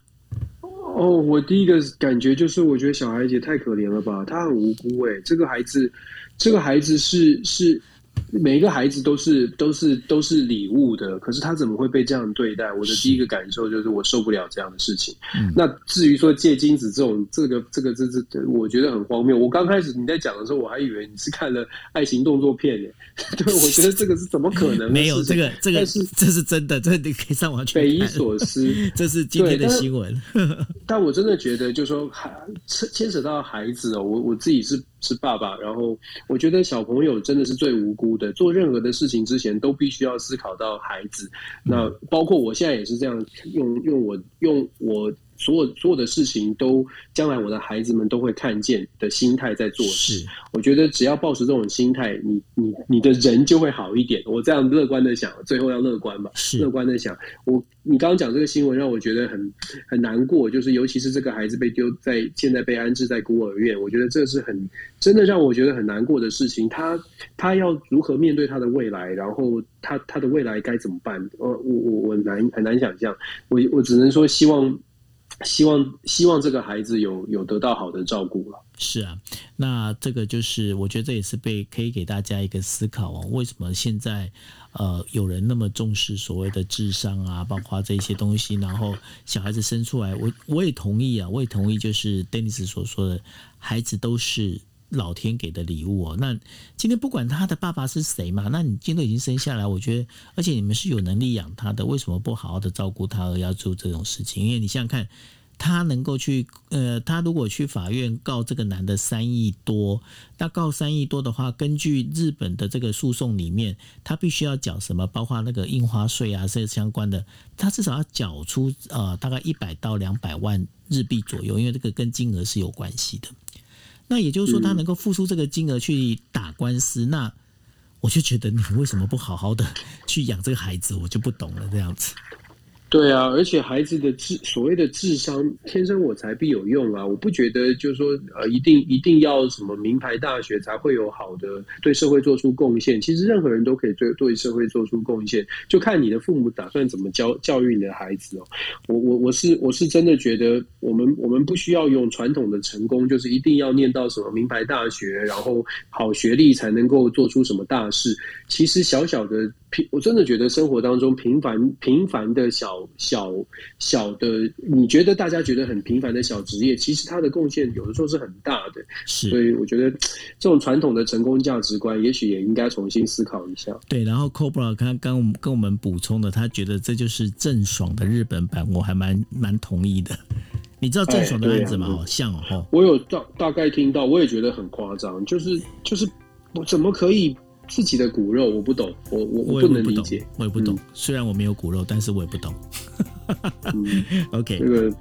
哦，我第一个感觉就是，我觉得小孩子太可怜了吧，他很无辜哎、欸。这个孩子，这个孩子是是。每一个孩子都是都是都是礼物的，可是他怎么会被这样对待？我的第一个感受就是我受不了这样的事情。嗯、那至于说借精子这种这个这个这这，我觉得很荒谬。我刚开始你在讲的时候，我还以为你是看了爱情动作片呢。对，我觉得这个是怎么可能？没有这个这个是这是真的，这你可以上网去。匪夷所思，这是今天的新闻。但，但我真的觉得，就是说牵扯到孩子哦，我我自己是。是爸爸，然后我觉得小朋友真的是最无辜的，做任何的事情之前都必须要思考到孩子。那包括我现在也是这样，用用我用我。所有所有的事情都将来我的孩子们都会看见的心态在做事，我觉得只要保持这种心态，你你你的人就会好一点。我这样乐观的想，最后要乐观吧，乐观的想。我你刚刚讲这个新闻让我觉得很很难过，就是尤其是这个孩子被丢在现在被安置在孤儿院，我觉得这是很真的让我觉得很难过的事情。他他要如何面对他的未来，然后他他的未来该怎么办？我我我我难很难想象，我我只能说希望。希望希望这个孩子有有得到好的照顾了。是啊，那这个就是我觉得这也是被可以给大家一个思考哦。为什么现在呃有人那么重视所谓的智商啊，包括这些东西，然后小孩子生出来，我我也同意啊，我也同意，就是 Dennis 所说的，孩子都是。老天给的礼物哦，那今天不管他的爸爸是谁嘛，那你今天都已经生下来，我觉得，而且你们是有能力养他的，为什么不好好的照顾他而要做这种事情？因为你想想看，他能够去，呃，他如果去法院告这个男的三亿多，那告三亿多的话，根据日本的这个诉讼里面，他必须要缴什么？包括那个印花税啊，这些相关的，他至少要缴出呃大概一百到两百万日币左右，因为这个跟金额是有关系的。那也就是说，他能够付出这个金额去打官司，嗯，那我就觉得你为什么不好好的去养这个孩子，我就不懂了这样子。对啊，而且孩子的智所谓的智商天生我材必有用啊！我不觉得就是说呃一定一定要什么名牌大学才会有好的对社会做出贡献。其实任何人都可以对对社会做出贡献，就看你的父母打算怎么教教育你的孩子哦。我我我是我是真的觉得我们我们不需要用传统的成功，就是一定要念到什么名牌大学，然后好学历才能够做出什么大事。其实小小的平，我真的觉得生活当中平凡平凡的小。小小的，你觉得大家觉得很平凡的小职业，其实他的贡献有的时候是很大的。是，所以我觉得这种传统的成功价值观，也许也应该重新思考一下。对，然后 Cobra 刚刚跟跟我们补充的，他觉得这就是郑爽的日本版，我还蛮蛮同意的。你知道郑爽的案子吗？好、哎啊、像哦，我有大大概听到，我也觉得很夸张，就是就是我怎么可以？自己的骨肉我不懂，我我我不能理解，我也不懂。虽然我没有骨肉，但是我也不懂。嗯、OK，这个。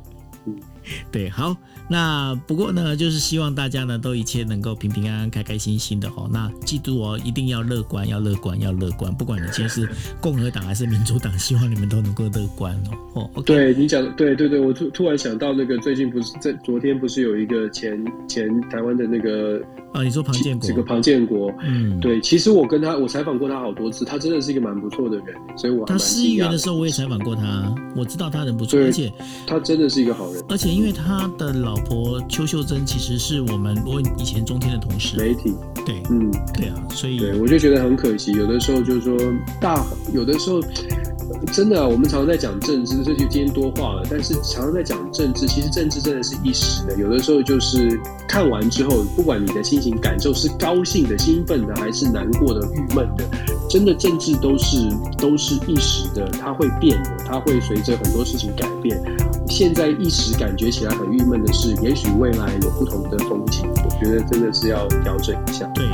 对，好，那不过呢，就是希望大家呢都一切能够平平安安、开开心心的哦。那记住哦，一定要乐观，要乐观，要乐观。不管你今天是共和党还是民主党，希望你们都能够乐观哦。哦，okay、对你讲，对对对，我突突然想到那个最近不是在昨天不是有一个前前台湾的那个啊，你说庞建国，这个庞建国，嗯，对，其实我跟他我采访过他好多次，他真的是一个蛮不错的人，所以我他市议员的时候我也采访过他，我知道他人不错，而且他真的是一个好人，而且。因为他的老婆邱秀珍其实是我们我以前中天的同事，媒体。对，嗯，对啊，所以对我就觉得很可惜，有的时候就是说大，有的时候真的，我们常常在讲政治，这就今天多话了。但是常常在讲政治，其实政治真的是一时的，有的时候就是看完之后，不管你的心情感受是高兴的、兴奋的，还是难过的、郁闷的，真的政治都是都是一时的，它会变的，它会随着很多事情改变。现在一时感觉起来很郁闷的是，也许未来有不同的风景。我觉得真的是要调整一下。对，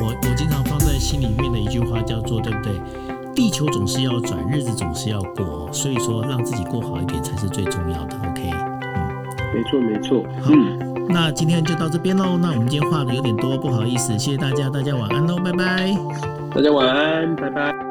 我，我经常放在心里面的一句话叫做“对不对？地球总是要转，日子总是要过，所以说让自己过好一点才是最重要的。”OK，嗯，没错没错。好，嗯，那今天就到这边喽。那我们今天话的有点多，不好意思，谢谢大家，大家晚安喽，拜拜。大家晚安，拜拜。